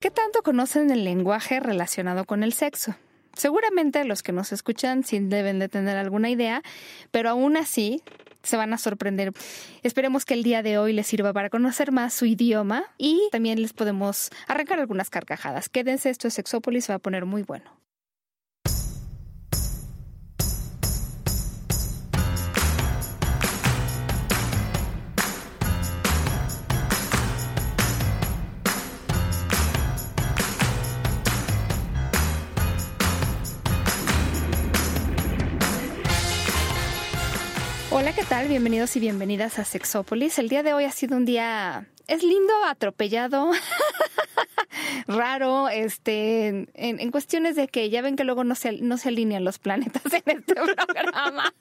¿Qué tanto conocen el lenguaje relacionado con el sexo? Seguramente los que nos escuchan sí deben de tener alguna idea, pero aún así se van a sorprender. Esperemos que el día de hoy les sirva para conocer más su idioma y también les podemos arrancar algunas carcajadas. Quédense, esto es Sexópolis, va a poner muy bueno. Hola, ¿qué tal? Bienvenidos y bienvenidas a Sexópolis. El día de hoy ha sido un día, es lindo, atropellado, raro, este, en, en, cuestiones de que ya ven que luego no se, no se alinean los planetas en este programa.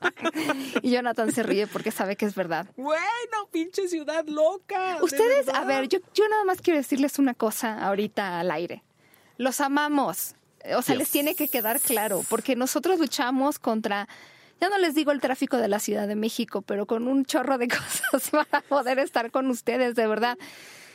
y Jonathan se ríe porque sabe que es verdad. Bueno, pinche ciudad loca. Ustedes, a ver, yo, yo nada más quiero decirles una cosa ahorita al aire. Los amamos. O sea, les tiene que quedar claro, porque nosotros luchamos contra ya no les digo el tráfico de la Ciudad de México, pero con un chorro de cosas para poder estar con ustedes, de verdad.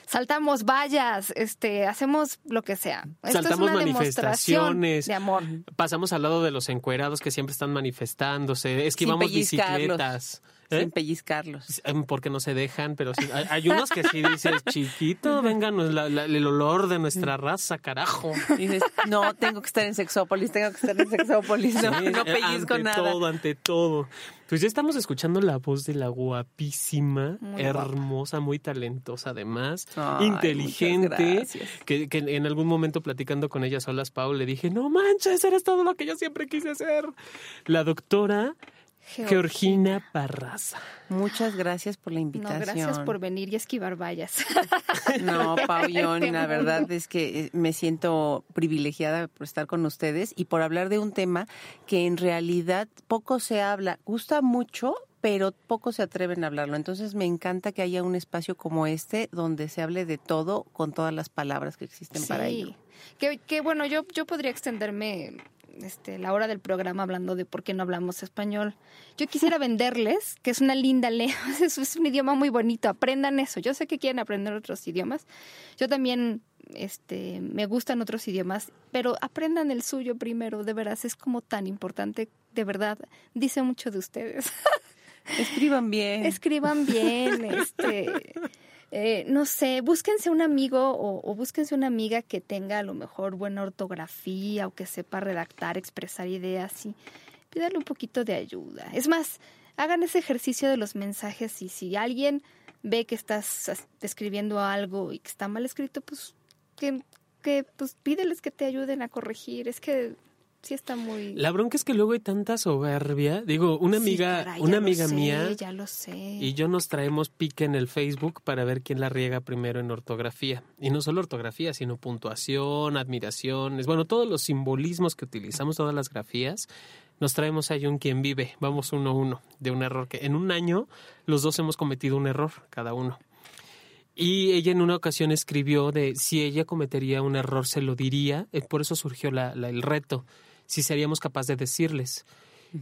Saltamos vallas, este, hacemos lo que sea. Esto Saltamos es una manifestaciones de amor. Pasamos al lado de los encuerados que siempre están manifestándose, esquivamos bicicletas. ¿Eh? Sin pellizcarlos. Porque no se dejan, pero sí, hay, unos que sí dices, chiquito, vengan el olor de nuestra raza, carajo. dices, no, tengo que estar en Sexópolis, tengo que estar en Sexópolis, no, no eh, pellizco ante nada. todo, ante todo. Pues ya estamos escuchando la voz de la guapísima, hermosa, muy talentosa además, inteligente, que, que, en algún momento platicando con ella solas, Pau, le dije, no manches, eres todo lo que yo siempre quise ser. La doctora Georgina Parraza. Muchas gracias por la invitación. No, gracias por venir y esquivar vallas. No, Pau, yo la verdad es que eh, me siento privilegiada por estar con ustedes y por hablar de un tema que en realidad poco se habla. Gusta mucho, pero poco se atreven a hablarlo. Entonces me encanta que haya un espacio como este donde se hable de todo con todas las palabras que existen para ello. Que, que bueno, yo, yo podría extenderme este, la hora del programa hablando de por qué no hablamos español. Yo quisiera venderles, que es una linda lengua, es, un idioma muy bonito, aprendan eso. Yo sé que quieren aprender otros idiomas. Yo también este, me gustan otros idiomas, pero aprendan el suyo primero, de veras, es como tan importante, de verdad, dice mucho de ustedes. Escriban bien. Escriban bien, este eh, no sé, búsquense un amigo o, búsquense una amiga que tenga a lo mejor buena ortografía o que sepa redactar, expresar ideas y pídale un poquito de ayuda. Es más, hagan ese ejercicio de los mensajes y si alguien ve que estás escribiendo algo y que está mal escrito, pues que, que pues pídeles que te ayuden a corregir. Es que sí está muy. La bronca es que luego hay tanta soberbia. Digo, una amiga, una amiga mía. Ya lo sé. Y yo nos traemos pique en el Facebook para ver quién la riega primero en ortografía. Y no solo ortografía, sino puntuación, admiraciones, bueno, todos los simbolismos que utilizamos, todas las grafías. Nos traemos ahí un quien vive, vamos uno a uno, de un error que en un año los dos hemos cometido un error, cada uno. Y ella en una ocasión escribió de si ella cometería un error se lo diría, eh, por eso surgió la, el reto si seríamos capaces de decirles.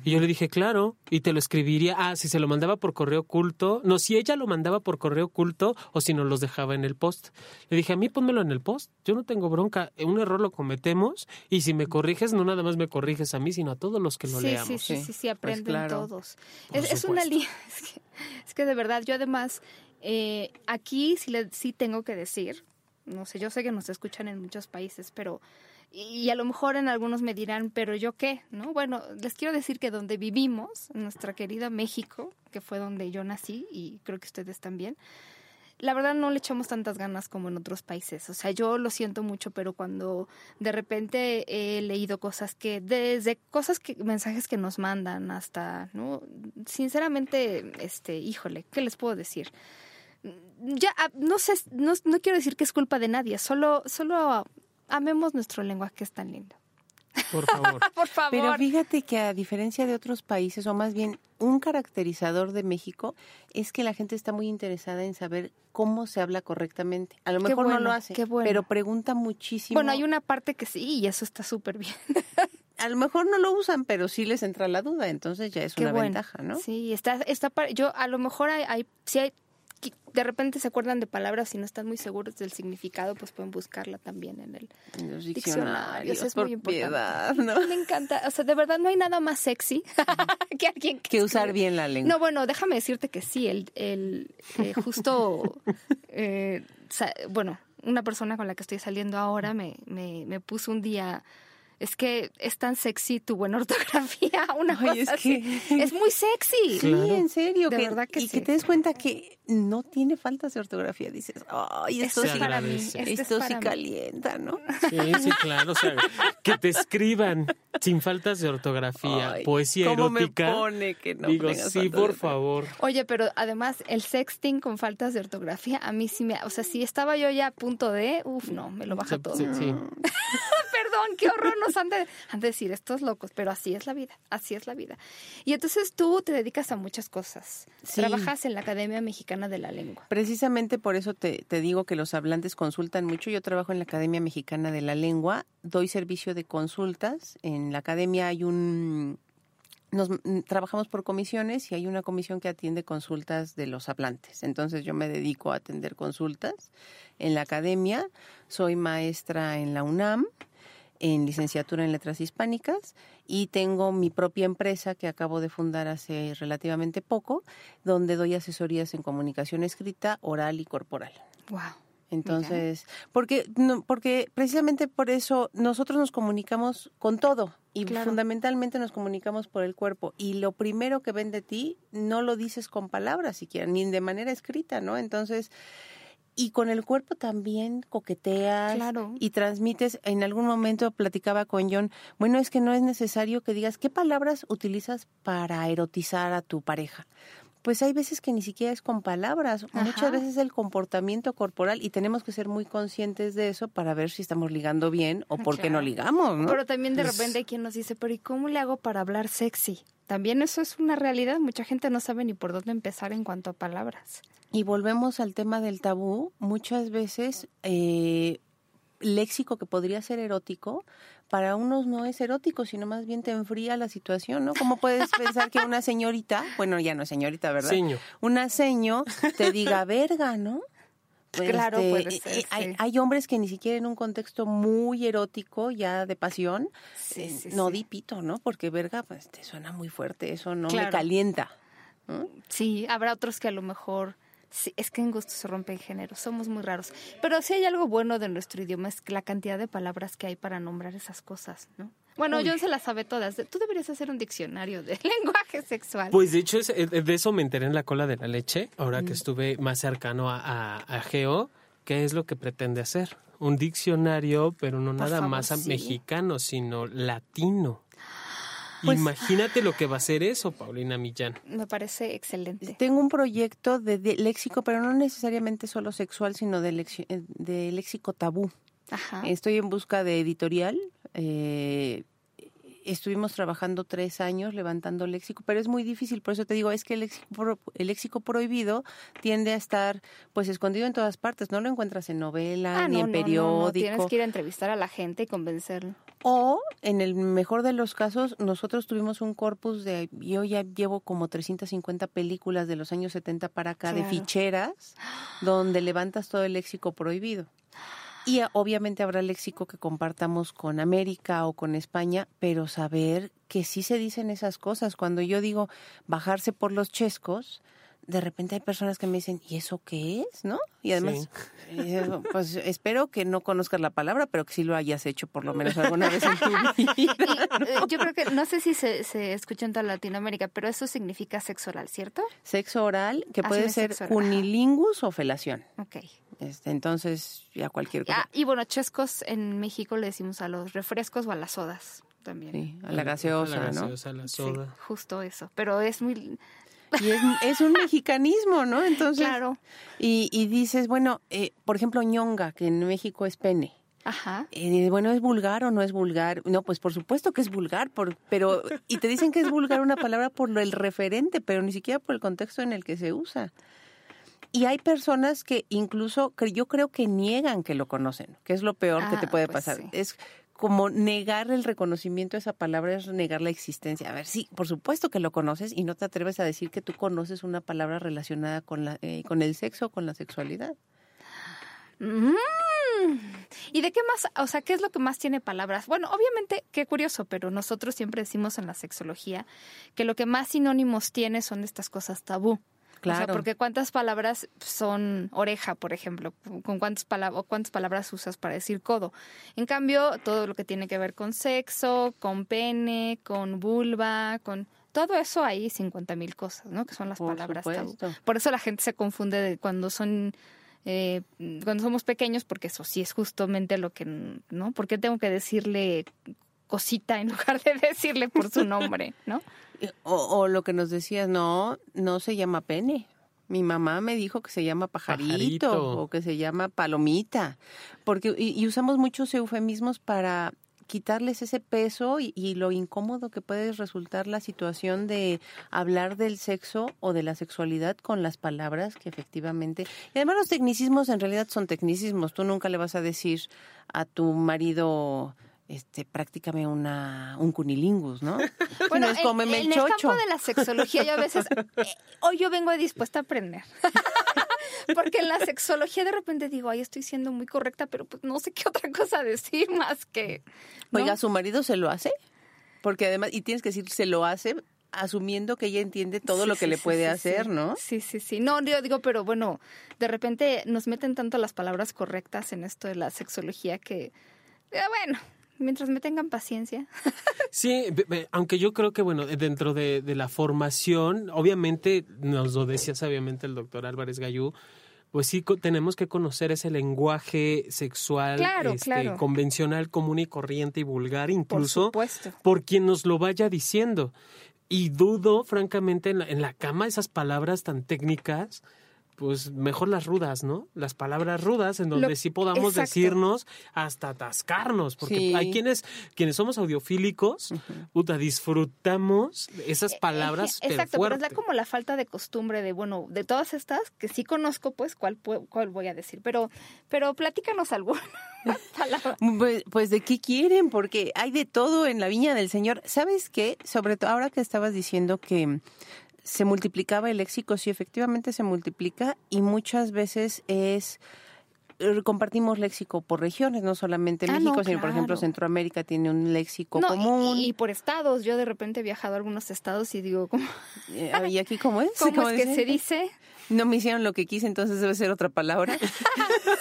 Y yo le dije, claro, y te lo escribiría. Ah, si se lo mandaba por correo oculto. No, si ella lo mandaba por correo oculto o si nos los dejaba en el post. Le dije, a mí pónmelo en el post. Yo no tengo bronca. Un error lo cometemos y si me corriges, no nada más me corriges a mí, sino a todos los que lo leamos. Sí, sí, sí, sí, pues aprenden todos. Es, una línea. Es que, de verdad, yo además, eh, aquí sí, le, sí tengo que decir, no sé, yo sé que nos escuchan en muchos países, pero y a lo mejor en algunos me dirán, pero yo qué, ¿no? Bueno, les quiero decir que donde vivimos, nuestra querida México, que fue donde yo nací y creo que ustedes también, la verdad no le echamos tantas ganas como en otros países. O sea, yo lo siento mucho, pero cuando de repente he leído cosas que, desde cosas que, mensajes que nos mandan hasta, ¿no? Sinceramente, este, híjole, ¿qué les puedo decir? Ya, ah, no sé, no, no quiero decir que es culpa de nadie, solo, solo amemos nuestro lenguaje que es tan lindo. Por favor. Por favor. Pero fíjate que a diferencia de otros países, o más bien un caracterizador de México, es que la gente está muy interesada en saber cómo se habla correctamente. A lo mejor no lo hace, pero pregunta muchísimo. Bueno, hay una parte que sí, y eso está súper bien. a lo mejor no lo usan, pero sí les entra la duda, entonces ya es una ventaja, ¿no? Sí, está, está, yo a lo mejor hay, hay, sí hay de repente se acuerdan de palabras y no están muy seguros del significado, pues pueden buscarla también en el los diccionarios. es muy importante. ¿no? Me encanta. O sea, de verdad no hay nada más sexy que alguien que, usar bien la lengua. No, bueno, déjame decirte que sí, el, el eh, justo, eh, bueno, una persona con la que estoy saliendo ahora me, me, me puso un día es que es tan sexy tu buena ortografía, una cosa es así. Es muy sexy. Sí, en serio. De verdad que y que te des cuenta que no tiene faltas de ortografía. Dices, ay, esto sí, para mí. esto sí calienta, ¿no? Sí, sí, claro. O sea, que te escriban sin faltas de ortografía, poesía ¿cómo erótica. Me pone que no Digo, sí, por favor. Oye, pero además el sexting con faltas de ortografía, a mí sí me... O sea, si estaba yo ya a punto de... Uf, no, me lo baja todo. Sí, sí. Perdón, qué horror nos han de, han de decir estos locos, pero así es la vida, así es la vida. Y entonces tú te dedicas a muchas cosas. Trabajas en la Academia Mexicana de la Lengua. Precisamente por eso te, te digo que los hablantes consultan mucho. Yo trabajo en la Academia Mexicana de la Lengua, doy servicio de consultas. En la academia hay un nos mm, trabajamos por comisiones y hay una comisión que atiende consultas de los hablantes. Entonces yo me dedico a atender consultas en la academia. Soy maestra en la UNAM en licenciatura en letras hispánicas y tengo mi propia empresa que acabo de fundar hace relativamente poco, donde doy asesorías en comunicación escrita, oral y corporal. Wow. Entonces, porque porque precisamente por eso nosotros nos comunicamos con todo y fundamentalmente nos comunicamos por el cuerpo y lo primero que ven de ti no lo dices con palabras siquiera ni de manera escrita, ¿no? Entonces, y con el cuerpo también coqueteas y transmites. En algún momento platicaba con John, bueno, es que no es necesario que digas qué palabras utilizas para erotizar a tu pareja. Pues hay veces que ni siquiera es con palabras, muchas veces es el comportamiento corporal y tenemos que ser muy conscientes de eso para ver si estamos ligando bien o por qué no ligamos. ¿no? Pero también de repente hay quien nos dice, pero ¿y cómo le hago para hablar sexy? También eso es una realidad, mucha gente no sabe ni por dónde empezar en cuanto a palabras. Y volvemos al tema del tabú. Muchas veces eh, léxico que podría ser erótico, para unos no es erótico, sino más bien te enfría la situación, ¿no? ¿Cómo puedes pensar que una señorita, bueno, ya no es señorita, ¿verdad? Seño. Una seño te diga verga, ¿no? claro, este, puede ser. Eh, hay, hay, hombres que ni siquiera en un contexto muy erótico, ya de pasión, eh, no di pito, ¿no? Porque verga, pues te suena muy fuerte, eso no me calienta. Sí, habrá otros que a lo mejor Sí, es que en gusto se rompen géneros, somos muy raros. Pero si hay algo bueno de nuestro idioma es la cantidad de palabras que hay para nombrar esas cosas, ¿no? Bueno, John se las sabe todas. Tú deberías hacer un diccionario de lenguaje sexual. Pues de hecho, eh, de eso me enteré en la cola de la leche, ahora que mm. estuve más cercano a, a, Geo. ¿Qué es lo que pretende hacer? Un diccionario, pero no nada más mexicano, sino latino. Pues, Imagínate lo que va a ser eso, Paulina Millán. Me parece excelente. Tengo un proyecto de, léxico, pero no necesariamente solo sexual, sino de, eh, de léxico tabú. Ajá. Estoy en busca de editorial. Eh, estuvimos trabajando tres años levantando léxico, pero es muy difícil, por eso te digo, es que el léxico, el léxico prohibido tiende a estar pues escondido en todas partes, no lo encuentras en novela, ah, ni en periódico. tienes que ir a entrevistar a la gente y convencerlo. O, en el mejor de los casos, nosotros tuvimos un corpus de, yo ya llevo como 350 películas de los años 70 para acá, de ficheras, donde levantas todo el léxico prohibido. Y obviamente habrá léxico que compartamos con América o con España, pero saber que sí se dicen esas cosas. Cuando yo digo bajarse por los chescos, de repente hay personas que me dicen, ¿y eso qué es? ¿No? Y además, eh, pues espero que no conozcas la palabra, pero que sí lo hayas hecho por lo menos alguna vez en tu vida. Eh, yo creo que, no sé si se, se escucha en toda Latinoamérica, pero eso significa sexo oral, ¿cierto? Sexo oral, que puede ser unilingus o felación. Ok. Este, entonces, ya cualquier cosa. y bueno, chescos en México le decimos a los refrescos o a las sodas también. Sí, a la gaseosa, a la gaseosa, A la soda. Sí, justo eso. Pero es muy... Y es, es, un mexicanismo, ¿no? Entonces, claro. Y, y dices, bueno, eh, por ejemplo, ñonga, que en México es pene. Ajá. Eh, bueno, ¿es vulgar o no es vulgar? No, pues por supuesto que es vulgar, por, pero y te dicen que es vulgar una palabra por el referente, pero ni siquiera por el contexto en el que se usa. Y hay personas que incluso yo creo que niegan que lo conocen, que es lo peor que te ah, puede pues pasar. Es como negar el reconocimiento de esa palabra es negar la existencia. A ver, sí, por supuesto que lo conoces y no te atreves a decir que tú conoces una palabra relacionada con, la, eh, con el sexo o con la sexualidad. Mm. ¿Y de qué más? O sea, ¿qué es lo que más tiene palabras? Bueno, obviamente, qué curioso, pero nosotros siempre decimos en la sexología que lo que más sinónimos tiene son estas cosas tabú. Claro. O sea, porque cuántas palabras son oreja, por ejemplo, con cuántas palabras cuántas palabras usas para decir codo. En cambio, todo lo que tiene que ver con sexo, con pene, con vulva, con todo eso hay 50 mil cosas, ¿no? Que son las palabras tabú. Por eso la gente se confunde de cuando son eh, cuando somos pequeños, porque eso sí es justamente lo que, ¿no? ¿Por qué tengo que decirle cosita en lugar de decirle por su nombre, ¿no? O, lo que nos decías, no, no se llama pene. Mi mamá me dijo que se llama pajarito, o que se llama palomita, porque y, usamos muchos eufemismos para quitarles ese peso y, y, lo incómodo que puede resultar la situación de hablar del sexo o de la sexualidad con las palabras que efectivamente... Y además los tecnicismos en realidad son tecnicismos. Tú nunca le vas a decir a tu marido este, prácticamente una, un cunilingus, ¿no? Bueno, es en, en el campo de la sexología yo a veces, eh, hoy yo vengo dispuesta a aprender. Porque en la sexología de repente digo, ay, estoy siendo muy correcta, pero pues no sé qué otra cosa decir más que... Oiga, ¿su marido se lo hace? Porque además, y tienes que decir, se lo hace asumiendo que ella entiende todo lo que le puede hacer, ¿no? Sí, sí, sí. No, yo digo, pero bueno, de repente nos meten tanto las palabras correctas en esto de la sexología que, bueno, mientras me tengan paciencia. Sí, aunque yo creo que, bueno, dentro de, la formación, obviamente, nos lo decía sabiamente el doctor Álvarez Gallú, pues sí tenemos que conocer ese lenguaje sexual este, convencional, común y corriente y vulgar, incluso por, por, quien nos lo vaya diciendo. Y dudo, francamente, en la, en la cama esas palabras tan técnicas pues mejor las rudas, ¿no? Las palabras rudas en donde sí podamos decirnos hasta atascarnos, porque hay quienes quienes somos audiofílicos, puta, disfrutamos esas eh, palabras Exacto, pero, es como la falta de costumbre de, bueno, de todas estas que sí conozco, pues cuál cuál voy a decir, pero pero platícanos alguna. Pues, pues, de qué quieren, porque hay de todo en la viña del Señor. ¿Sabes qué? Sobre todo ahora que estabas diciendo que se multiplicaba el léxico, sí, efectivamente se multiplica y muchas veces es eh, compartimos léxico por regiones, no solamente ah, México, sino por ejemplo Centroamérica tiene un léxico común. Y, por estados, yo de repente he viajado a algunos estados y digo, ¿cómo? Eh, ¿Y aquí cómo es? ¿Cómo, es que se dice? No me hicieron lo que quise, entonces debe ser otra palabra.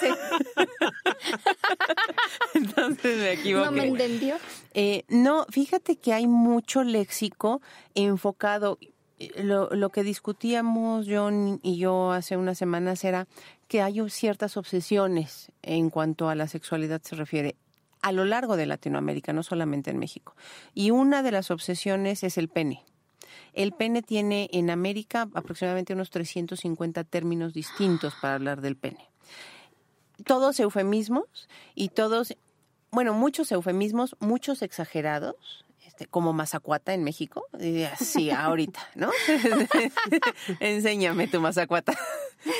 entonces me equivoqué. ¿No me entendió? Eh, no, fíjate que hay mucho léxico enfocado, lo, lo que discutíamos John y yo hace unas semanas era que hay ciertas obsesiones en cuanto a la sexualidad se refiere a lo largo de Latinoamérica, no solamente en México. Y una de las obsesiones es el pene. El pene tiene en América aproximadamente unos 350 términos distintos para hablar del pene. Todos eufemismos y todos, bueno, muchos eufemismos, muchos exagerados, este, como mazacuata en México. Sí, ahorita, ¿no? Enséñame tu mazacuata.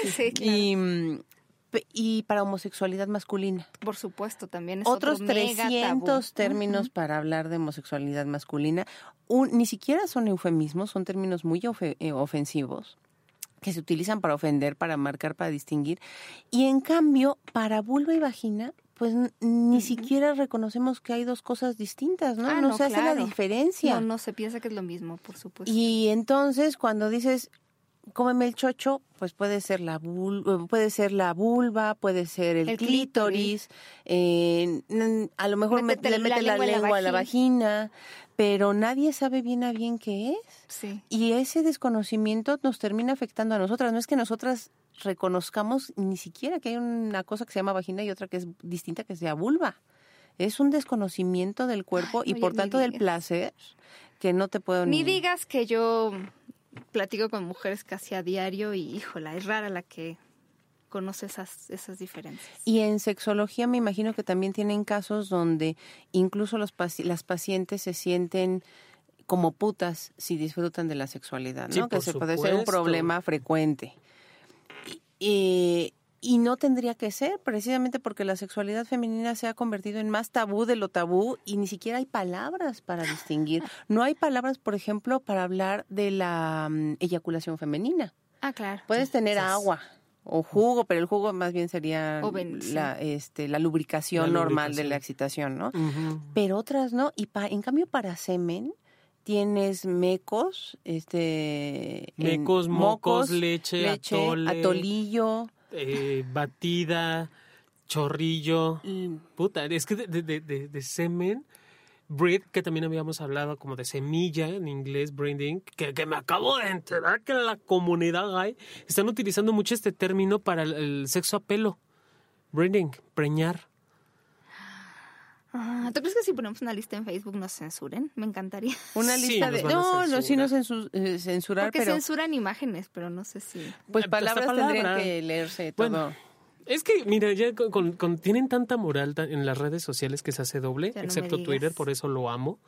Sí, claro. Y, para homosexualidad masculina. Por supuesto, también es Otros 300 términos para hablar de homosexualidad masculina. ni siquiera son eufemismos, son términos muy eh, ofensivos que se utilizan para ofender, para marcar, para distinguir. Y en cambio, para vulva y vagina pues ni siquiera reconocemos que hay dos cosas distintas, ¿no? Ah, no, se hace la diferencia. No, no se piensa que es lo mismo, por supuesto. Y entonces cuando dices cómeme el chocho, pues puede ser la vulva, puede ser la vulva, puede ser el, clítoris, eh, a lo mejor le mete la, lengua, a la vagina, pero nadie sabe bien a bien qué es. Sí. Y ese desconocimiento nos termina afectando a nosotras. No es que nosotras reconozcamos ni siquiera que hay una cosa que se llama vagina y otra que es distinta que sea vulva. Es un desconocimiento del cuerpo y por tanto del placer que no te puedo ni... digas que yo platico con mujeres casi a diario y híjola, es rara la que conoce esas, esas diferencias. Y en sexología me imagino que también tienen casos donde incluso los las pacientes se sienten como putas si disfrutan de la sexualidad, ¿no? que se puede ser un problema frecuente. Y y no tendría que ser, precisamente porque la sexualidad femenina se ha convertido en más tabú de lo tabú y ni siquiera hay palabras para distinguir. No hay palabras, por ejemplo, para hablar de la mm, eyaculación femenina. Ah, claro. Puedes tener agua o jugo, pero el jugo más bien sería la, este, la lubricación normal de la excitación, ¿no? Pero otras no. Y en cambio para semen tienes mecos, este... Mecos, mocos, leche, atolillo eh, batida, chorrillo. Puta, es que de, de, de, semen, breed, que también habíamos hablado como de semilla en inglés, breeding, que, que me acabo de enterar que en la comunidad hay, están utilizando mucho este término para el, sexo a pelo. Breeding, preñar. Ah, ¿Tú crees que si ponemos una lista en Facebook nos censuren? Me encantaría. Una lista de... No, no, sí nos eh, censurar, Porque censuran imágenes, pero no sé si... Pues palabras tendrían que leerse todo. es que, mira, ya con, tienen tanta moral en las redes sociales que se hace doble, excepto Twitter, por eso lo amo.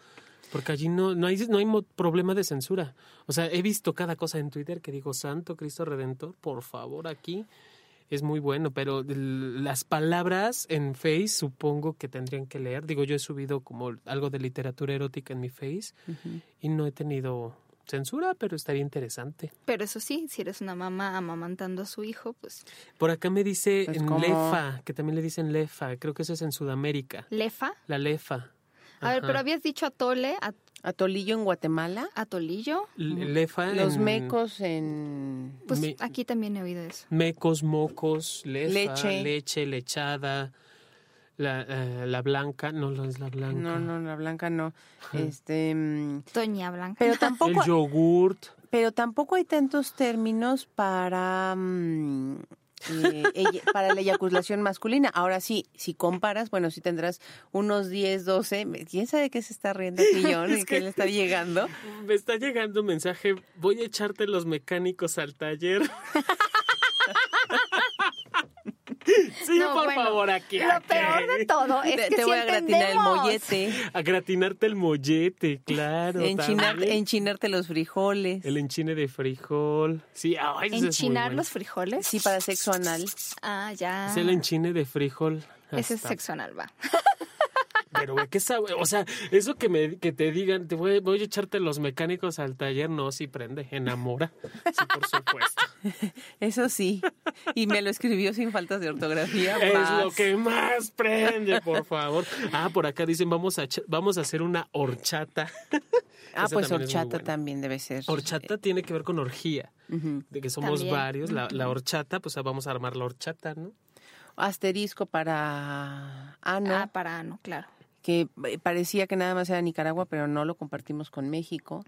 Porque allí no, no, hay, no hay problema de censura. O sea, he visto cada cosa en Twitter que digo, Santo Cristo Redentor, por favor, aquí es muy bueno, pero las palabras en Face supongo que tendrían que leer. Digo, yo he subido como algo de literatura erótica en mi Face y no he tenido censura, pero estaría interesante. Pero eso sí, si eres una mamá amamantando a su hijo, pues... Por acá me dice pues, en Lefa, que también le dicen Lefa, creo que eso es en Sudamérica. ¿Lefa? La Lefa. A ver, pero habías dicho atole, Atolillo en Guatemala. Atolillo. Lefa Los mecos en... Pues aquí también he oído eso. Mecos, mocos, lefa, leche, leche lechada, la, eh, la blanca, no, no es la blanca. No, no, la blanca no. Este... Mm, Doña Blanca. Pero tampoco... El yogurt. Pero tampoco hay tantos términos para... Mm, eh, para la eyaculación masculina. Ahora sí, si comparas, bueno, si tendrás unos 10, 12, ¿quién sabe qué se está riendo aquí, ¿Y ¿Qué le está llegando? Me está llegando un mensaje, voy a echarte los mecánicos al taller. Sí, por favor, aquí. Lo peor de todo es que te voy a gratinar el mollete. A gratinarte el mollete, claro. enchinarte los frijoles. El enchine de frijol. Sí, ¿Enchinar los frijoles? Sí, para sexo anal. Ah, ya. Es el enchine de frijol. Ese es sexo anal, va. Pero, güey, ¿qué sabe? O sea, eso que, me, que te digan, te voy, voy a echarte los mecánicos al taller, no, sí prende, enamora. Sí, por supuesto. Eso sí. Y me lo escribió sin faltas de ortografía. Es lo que más prende, por favor. Ah, por acá dicen, vamos a, vamos a hacer una horchata. Ah, pues horchata también debe ser. Horchata tiene que ver con orgía, de que somos varios. La, la horchata, pues vamos a armar la horchata, ¿no? Asterisco para ano. Ah, para ano, claro que eh, parecía que nada más era Nicaragua, pero no lo compartimos con México.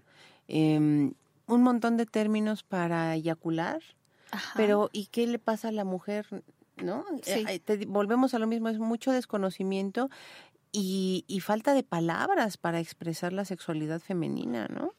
Em, un montón de términos para eyacular, pero ¿y qué le pasa a la mujer? ¿No? Eh, volvemos a lo mismo, es mucho desconocimiento y, y falta de palabras para expresar la sexualidad femenina, ¿no?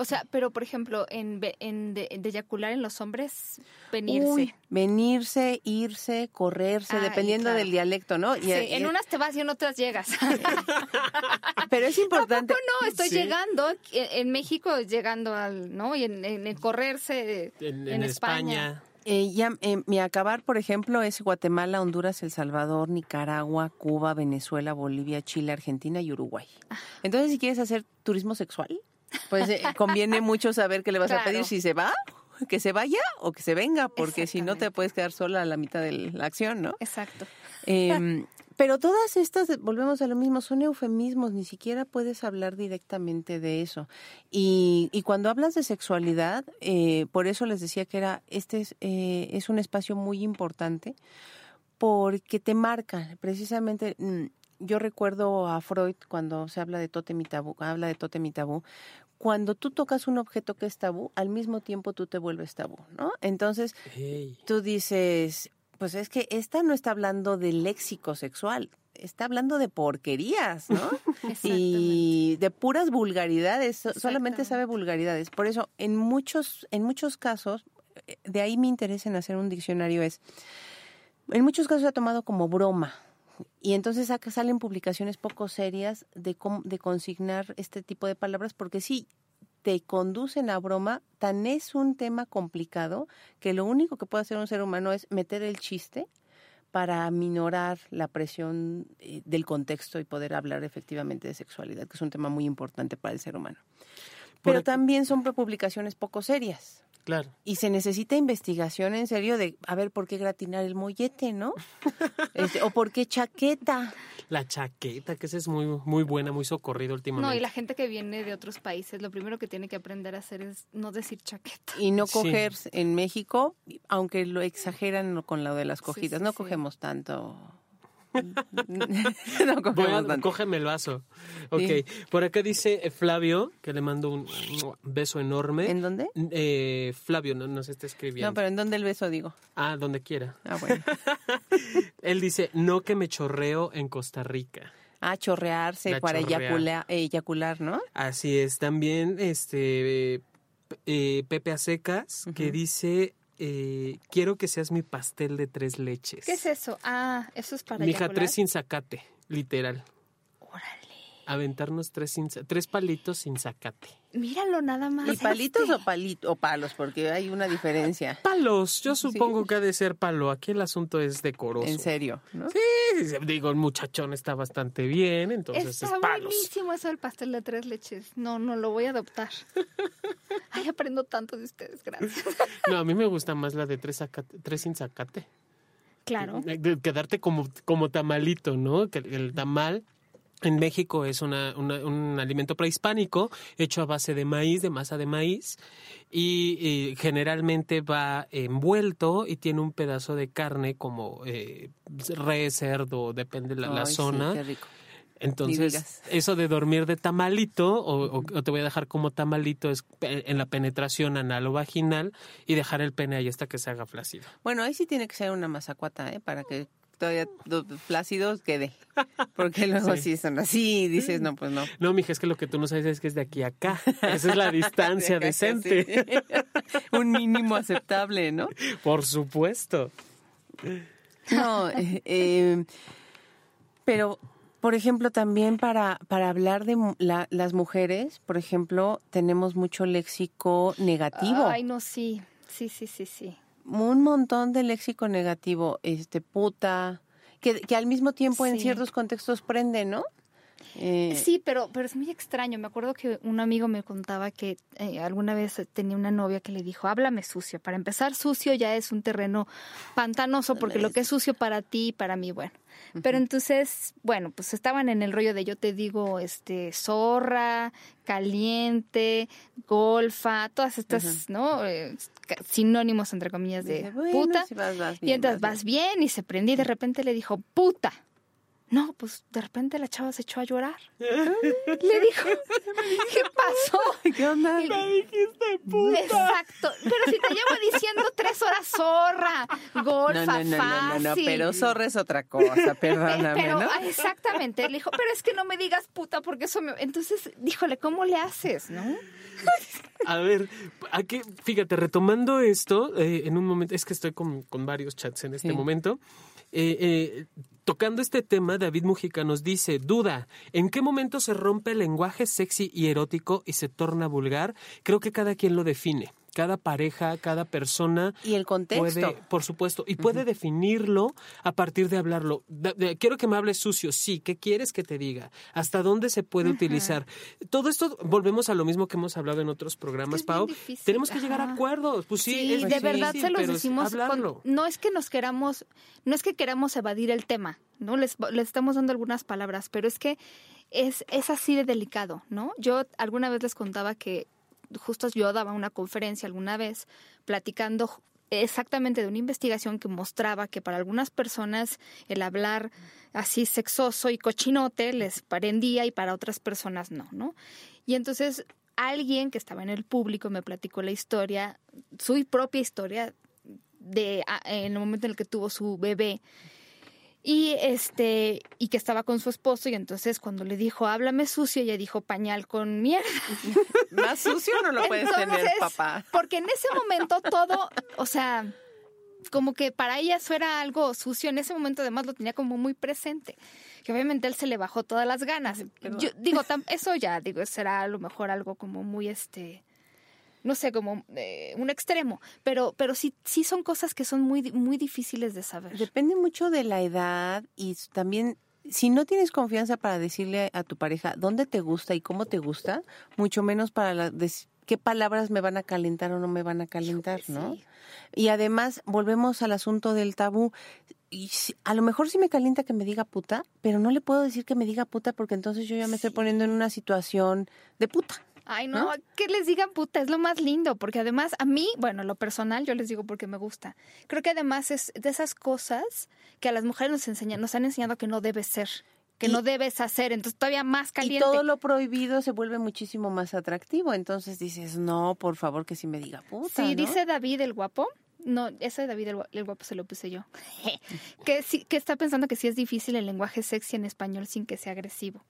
O sea, pero por ejemplo, en, en de, eyacular en los hombres, venirse. venirse, irse, correrse, dependiendo del dialecto, ¿no? sí, en unas te vas y en otras llegas. pero es importante. No, no, estoy llegando, en México llegando al, ¿no? Y en, en, correrse en, España. Eh, ya, eh, mi acabar, por ejemplo, es Guatemala, Honduras, El Salvador, Nicaragua, Cuba, Venezuela, Bolivia, Chile, Argentina y Uruguay. Ah. Entonces, si quieres hacer turismo sexual, pues eh, conviene mucho saber qué le vas a pedir si se va, que se vaya o que se venga, porque si no te puedes quedar sola a la mitad de la acción, ¿no? Exacto. Em, pero todas estas, volvemos a lo mismo, son eufemismos, ni siquiera puedes hablar directamente de eso. Y, y cuando hablas de sexualidad, eh, por eso les decía que era, este es, eh, es un espacio muy importante porque te marca, precisamente mm, yo recuerdo a Freud cuando se habla de tótem y tabú, habla de tótem y tabú, cuando tú tocas un objeto que es tabú, al mismo tiempo tú te vuelves tabú, ¿no? Entonces, tú dices, pues es que esta no está hablando de léxico sexual, está hablando de porquerías, ¿no? y de puras vulgaridades, solamente sabe vulgaridades. Por eso, en muchos, en muchos casos, eh, de ahí mi interés en hacer un diccionario es, en muchos casos se ha tomado como broma, y entonces acá salen publicaciones poco serias de, de consignar este tipo de palabras, porque sí, te conducen a broma, tan es un tema complicado que lo único que puede hacer un ser humano es meter el chiste para minorar la presión eh, del contexto y poder hablar efectivamente de sexualidad, que es un tema muy importante para el ser humano. Pero también son publicaciones poco serias. Claro. Y se necesita investigación en serio de, a ver, ¿por qué gratinar el mollete, no? Este, o ¿por qué chaqueta? La chaqueta, que esa es muy, muy buena, muy socorrido últimamente. No, y la gente que viene de otros países, lo primero que tiene que aprender a hacer es no decir chaqueta. Y no coger en México, aunque lo exageran con lo de las cogidas, no cogemos tanto no cógeme el vaso. Ok, por acá dice eh, Flavio, que le mando un beso enorme. ¿En dónde? Eh, Flavio no, nos está escribiendo. No, pero ¿en dónde el beso digo? Ah, donde quiera. Ah, bueno. Él dice, no que me chorreo en Costa Rica. Ah, chorrearse para eyacular, ¿no? Así es. También este eh, Pepe Acecas, que dice eh, quiero que seas mi pastel de tres leches. ¿Qué es eso? Ah, eso es para Mi hija, tres sin zacate, literal. Aventarnos tres, tres palitos sin zacate. Míralo nada más. ¿Y palitos o, palito, o palos? Porque hay una diferencia. Palos, yo supongo que ha de ser palo. Aquí el asunto es decoroso. En serio, ¿no? Sí, digo, el muchachón está bastante bien, entonces es palos. buenísimo eso del pastel de tres leches. No, no lo voy a adoptar. Ay, aprendo tanto de ustedes, gracias. No, a mí me gusta más la de tres, tres sin zacate. Claro. Quedarte como, como tamalito, ¿no? Que el tamal en México es una, un alimento prehispánico hecho a base de maíz, de masa de maíz, y, generalmente va envuelto y tiene un pedazo de carne como eh, re, cerdo, depende de la, zona. Entonces, eso de dormir de tamalito o, te voy a dejar como tamalito es en la penetración anal o vaginal y dejar el pene ahí hasta que se haga flácido. Bueno, ahí sí tiene que ser una masacuata, ¿eh? Para que todavía plácidos quede. Porque luego sí. son así dices, no, pues no. No, mija, es que lo que tú no sabes es que es de aquí a acá. Esa es la distancia decente. Un mínimo aceptable, ¿no? Por supuesto. No, eh, eh, pero, por ejemplo, también para, para hablar de las mujeres, por ejemplo, tenemos mucho léxico negativo. Ay, no, sí. Sí, sí, sí, sí un montón de léxico negativo, este puta, que, que al mismo tiempo en ciertos contextos prende, ¿no? Eh, sí, pero, pero es muy extraño. Me acuerdo que un amigo me contaba que eh, alguna vez tenía una novia que le dijo, háblame sucio. Para empezar, sucio ya es un terreno pantanoso, porque lo que es sucio para ti, para mí, bueno. Pero entonces, bueno, pues estaban en el rollo de yo te digo, este, zorra, caliente, golfa, todas estas, ¿no? Eh, sinónimos, entre comillas, de puta. y entonces vas bien y se prendí y de repente le dijo, puta. No, pues de repente la chava se echó a llorar. Le dijo, ¿qué pasó? ¿Qué onda? Me dijiste puta. Exacto. Pero si te llevo diciendo tres horas zorra, golfa, no, no, no, fácil. No, no, pero zorra es otra cosa, perdóname, pero, ¿no? Exactamente. Le dijo, pero es que no me digas puta porque eso me... Entonces, díjole, ¿cómo le haces, no? A ver, aquí, fíjate, retomando esto, eh, en un momento, es que estoy con, con varios chats en este momento. Eh, eh, tocando este tema, David Mujica nos dice, duda, ¿en qué momento se rompe el lenguaje sexy y erótico y se torna vulgar? Creo que cada quien lo define cada pareja, cada persona. Y el contexto. Puede, por supuesto, y puede definirlo a partir de hablarlo. quiero que me hables sucio, sí, ¿qué quieres que te diga? ¿Hasta dónde se puede utilizar? Todo esto, volvemos a lo mismo que hemos hablado en otros programas, Pau. Tenemos que llegar a acuerdos. Pues sí, de verdad se los decimos. no es que nos queramos, no es que queramos evadir el tema, ¿no? Les, les estamos dando algunas palabras, pero es que es, es así de delicado, ¿no? Yo alguna vez les contaba que justo yo daba una conferencia alguna vez platicando exactamente de una investigación que mostraba que para algunas personas el hablar así sexoso y cochinote les parendía y para otras personas no, ¿no? Y entonces alguien que estaba en el público me platicó la historia, su propia historia de en el momento en el que tuvo su bebé y este y que estaba con su esposo y entonces cuando le dijo háblame sucio ella dijo pañal con mierda más sucio no lo puedes tener papá. porque en ese momento todo o sea como que para ella eso era algo sucio en ese momento además lo tenía como muy presente que obviamente él se le bajó todas las ganas. Yo digo, eso ya, digo, será a lo mejor algo como muy este no sé, como eh, un extremo, pero, pero sí, sí son cosas que son muy, muy difíciles de saber. Depende mucho de la edad y también si no tienes confianza para decirle a tu pareja dónde te gusta y cómo te gusta, mucho menos para la, qué palabras me van a calentar o no me van a calentar, ¿no? Y además, volvemos al asunto del tabú. Y a lo mejor sí me calienta que me diga puta, pero no le puedo decir que me diga puta porque entonces yo ya me estoy poniendo en una situación de puta. Ay, no, que les digan puta, es lo más lindo, porque además a mí, bueno, lo personal yo les digo porque me gusta. Creo que además es de esas cosas que a las mujeres nos enseñan, nos han enseñado que no debe ser que no debes hacer, entonces todavía más caliente. Y todo lo prohibido se vuelve muchísimo más atractivo, entonces dices, no, por favor que sí me diga puta. Sí, dice David el guapo, no, ese David el, guapo se lo puse yo, que, sí, que está pensando que sí es difícil el lenguaje sexy en español sin que sea agresivo.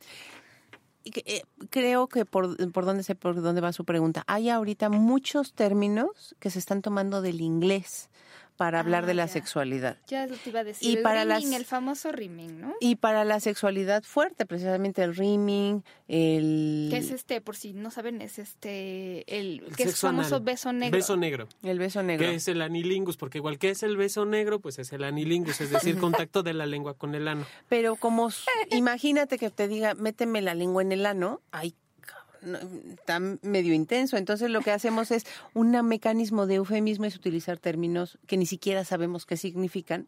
Eh, creo que por, por dónde sé por dónde va su pregunta. Hay ahorita muchos términos que se están tomando del inglés para hablar de ah, la sexualidad. Ya lo te iba a decir. Y el para el famoso rimming, ¿no? Y para la sexualidad fuerte, precisamente el rimming, el... ¿Qué es este? Por si no saben, es este, el, que es famoso beso negro. Beso negro. El beso negro. Que es el anilingus, porque igual que es el beso negro, pues es el anilingus, es decir, contacto de la lengua con el ano. Pero como, imagínate que te diga, méteme la lengua en el ano, ay, está medio intenso. Entonces lo que hacemos es un mecanismo de eufemismo es utilizar términos que ni siquiera sabemos qué significan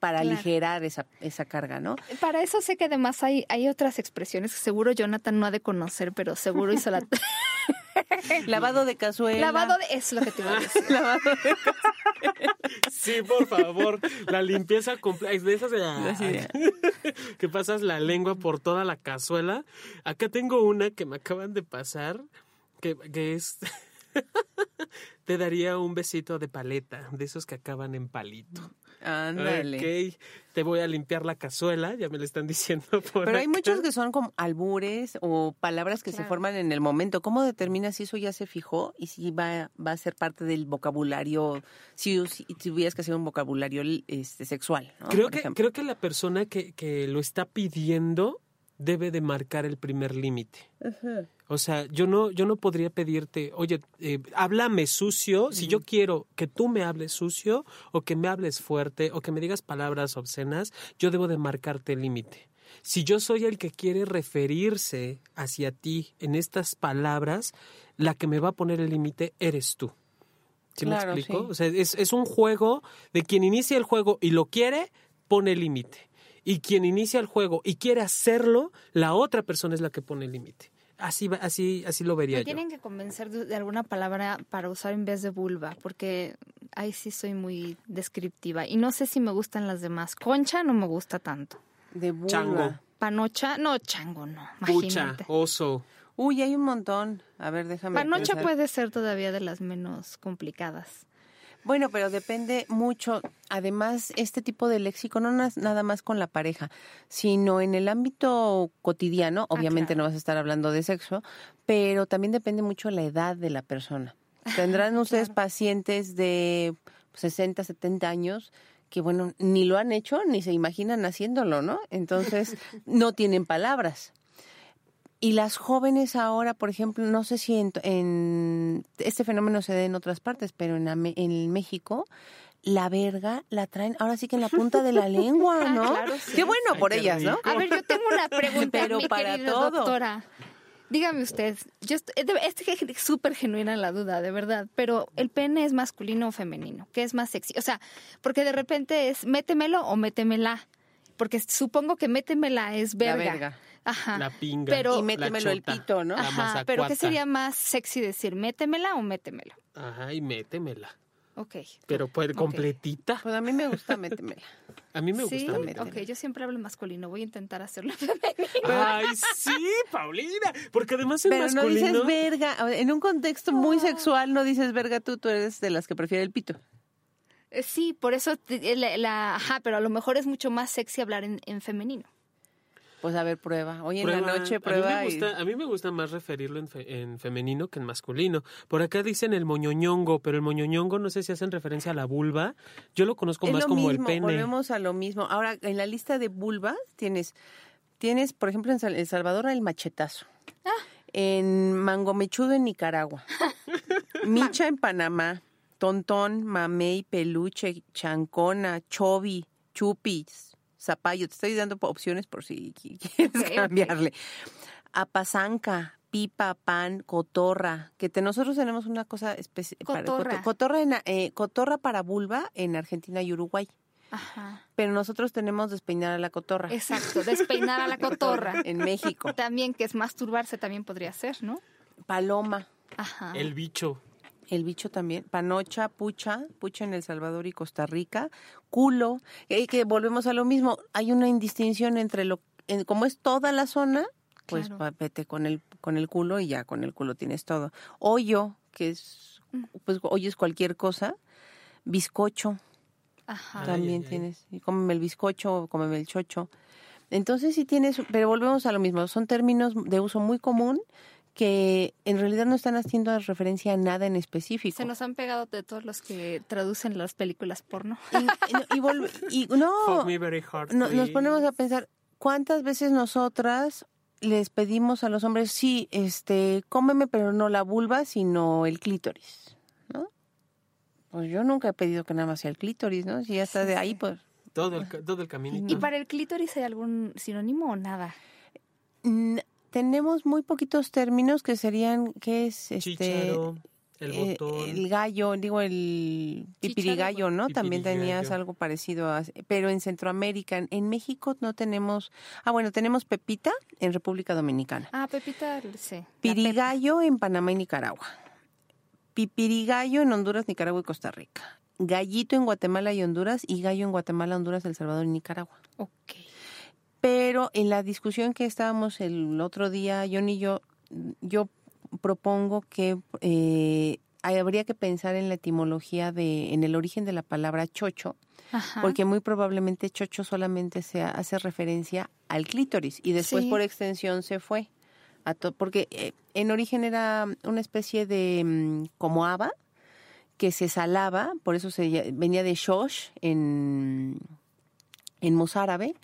para aligerar esa, esa carga, ¿no? Para eso sé que además hay, hay otras expresiones que seguro Jonathan no ha de conocer, pero seguro hizo la... Lavado de cazuela. Lavado de... Es lo que te iba a decir. Lavado de cazuela. Sí, por favor. La limpieza completa. De esas de... que pasas la lengua por toda la cazuela. Acá tengo una que me acaban de pasar, que, que es... Te daría un besito de paleta, de esos que acaban en palito. Ándale. Ok, te voy a limpiar la cazuela, ya me lo están diciendo por Pero hay muchos que son como albures o palabras que se forman en el momento. ¿Cómo determinas si eso ya se fijó y si va, va a ser parte del vocabulario, si, si, tuvieras que hacer un vocabulario este, sexual? Creo, que, creo que la persona que, que lo está pidiendo debe de marcar el primer límite. O sea, yo no, yo no podría pedirte, oye, eh, háblame sucio, si yo quiero que tú me hables sucio o que me hables fuerte o que me digas palabras obscenas, yo debo de marcarte el límite. Si yo soy el que quiere referirse hacia ti en estas palabras, la que me va a poner el límite eres tú. ¿Sí me explico? O sea, es, es un juego de quien inicia el juego y lo quiere, pone el límite y quien inicia el juego y quiere hacerlo, la otra persona es la que pone el límite. Así, así, así lo vería Me tienen que convencer de, alguna palabra para usar en vez de vulva, porque ahí sí soy muy descriptiva. Y no sé si me gustan las demás. Concha no me gusta tanto. De vulva. Chango. Panocha, no, chango no. Pucha, oso. Uy, hay un montón. A ver, déjame. Panocha puede ser todavía de las menos complicadas. Bueno, pero depende mucho. Además, este tipo de léxico no es nada más con la pareja, sino en el ámbito cotidiano. Ah, obviamente no vas a estar hablando de sexo, pero también depende mucho la edad de la persona. Tendrán ustedes pacientes de 60, 70 años que, bueno, ni lo han hecho ni se imaginan haciéndolo, ¿no? Entonces, no tienen palabras. Y las jóvenes ahora, por ejemplo, no sé si en, este fenómeno se da en otras partes, pero en, en México la verga la traen ahora sí que en la punta de la lengua, ah, ¿no? qué bueno por ellas, ¿no? A ver, yo tengo una pregunta, pero mi para todo. doctora. Dígame usted, yo estoy, es súper genuina la duda, de verdad, pero ¿el pene es masculino o femenino? ¿Qué es más sexy? O sea, porque de repente es métemelo o métemela. Porque supongo que métemela es verga. La verga. Ajá. La pinga. Pero, y métemelo el pito, ¿no? Ajá, pero ¿qué sería más sexy decir? ¿Métemela o métemelo? Ajá, y métemela. Ok. Pero pues completita. Pues a mí me gusta métemela. A mí me gusta métemela. Ok, yo siempre hablo masculino. Voy a intentar hacerlo Ay, sí, Paulina. Porque además es Pero masculino. no dices verga. En un contexto muy sexual no dices verga tú. Tú eres de las que prefiere el pito. Eh, sí, por eso, la, ajá, pero a lo mejor es mucho más sexy hablar en, en femenino. Pues a ver, prueba. Hoy en la noche prueba. A mí me gusta, a mí me gusta más referirlo en, en, femenino que en masculino. Por acá dicen el moñoñongo, pero el moñoñongo no sé si hacen referencia a la vulva. Yo lo conozco más como el pene. Volvemos a lo mismo. Ahora, en la lista de vulvas tienes Tienes, por ejemplo, en El Salvador el machetazo. Ah. En Mangomechudo en Nicaragua. Micha en Panamá. Tontón, mamey, peluche, chancona, chovi, chupis, zapallo. Te estoy dando opciones por si quieres cambiarle. Apazanca, pipa, pan, cotorra, que nosotros tenemos una cosa especial. Cotorra. cotorra, eh, cotorra para vulva en Argentina y Uruguay. Ajá. Pero nosotros tenemos despeinar a la cotorra. Exacto, despeinar a la cotorra. en México. También, que es masturbarse, también podría ser, ¿no? Paloma. Ajá. El bicho. El bicho también. Panocha, pucha, pucha en El Salvador y Costa Rica. Culo. Y que volvemos a lo mismo. Hay una indistinción entre lo. como es toda la zona, pues vete con el, con el culo y ya con el culo tienes todo. Hoyo, que es. Mm. Pues hoyo es cualquier cosa. Bizcocho también tienes. Y cómeme el bizcocho, cómeme el chocho. Entonces sí tienes, pero volvemos a lo mismo, son términos de uso muy común que en realidad no están haciendo referencia a nada en específico. Se nos han pegado de todos los que traducen las películas porno. Y, no, nos ponemos a pensar, ¿cuántas veces nosotras les pedimos a los hombres, sí, este, cómeme, pero no la vulva, sino el clítoris? Pues yo nunca he pedido que nada más sea el clítoris, ¿no? Si ya está de ahí, pues... Todo el, todo el camino. ¿Y para el clítoris hay algún sinónimo o nada? Tenemos muy poquitos términos que serían, ¿qué es? Este, el eh, botón. el gallo, digo el pipirigallo, ¿no? También tenías algo parecido a, pero en Centroamérica, en México no tenemos, ah bueno, tenemos pepita en República Dominicana. Ah, pepita, sí. Pirigallo en Panamá y Nicaragua. Pipirigallo en Honduras, Nicaragua y Costa Rica. Gallito en Guatemala y Honduras y gallo en Guatemala, Honduras, El Salvador y Nicaragua. Ok. Pero en la discusión que estábamos el otro día, John y yo, yo propongo que eh, habría que pensar en la etimología de, en el origen de la palabra chocho, porque muy probablemente chocho solamente se hace referencia al clítoris y después por extensión se fue porque eh, en origen era una especie de mm, como haba que se salaba, por eso se venía de shosh en, en mozárabe.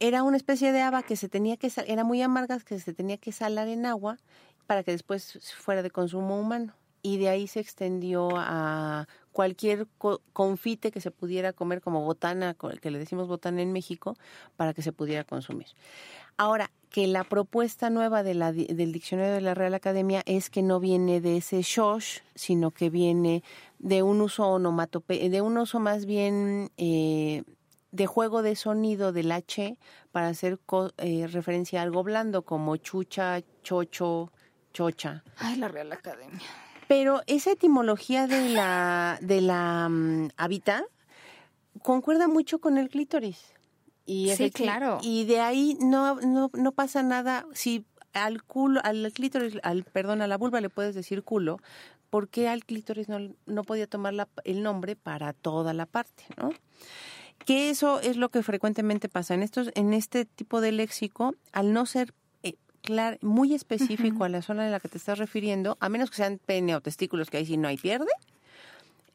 Era una especie de haba que se tenía que era muy amarga, que se tenía que salar en agua para que después fuera de consumo humano. Y de ahí se extendió a cualquier confite que se pudiera comer como botana, que le decimos botana en México, para que se pudiera consumir. Ahora, que la propuesta nueva de la, del diccionario de la Real Academia es que no viene de ese shosh, sino que viene de un uso onomatope, de un uso más bien eh, de juego de sonido del H para hacer eh, referencia a algo blando como chucha, chocho, chocha. Ay, la Real Academia. Pero esa etimología de la de la um, concuerda mucho con el clítoris. Y sí, claro. Y de ahí no, no, no pasa nada. Si al culo, al clítoris, al, perdón, a la vulva le puedes decir culo, ¿por qué al clítoris no, no podía tomar la, el nombre para toda la parte, no? Que eso es lo que frecuentemente pasa en estos, en este tipo de léxico, al no ser eh, muy específico a la zona en la que te estás refiriendo, a menos que sean pene o testículos, que ahí sí no hay pierde,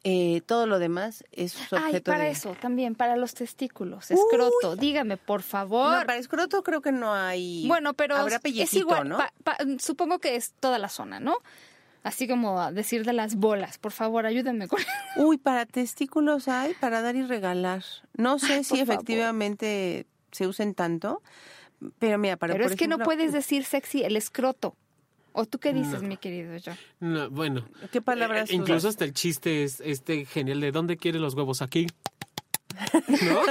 eh, todo lo demás es objeto Ay, para eso también, para los testículos, escroto. Dígame, por favor. No, para escroto creo que no hay. Bueno, pero es igual. ¿no? supongo que es toda la zona, ¿no? Así como decir de las bolas, por favor, ayúdenme con Uy, para testículos hay para dar y regalar. No sé si efectivamente se usen tanto, pero mira, para Pero es que no puedes decir sexy el escroto. ¿O tú qué dices, mi querido John? No, bueno. ¿Qué palabras? Eh, incluso hasta el chiste es este genial de ¿dónde quiere los huevos? Aquí. ¿No?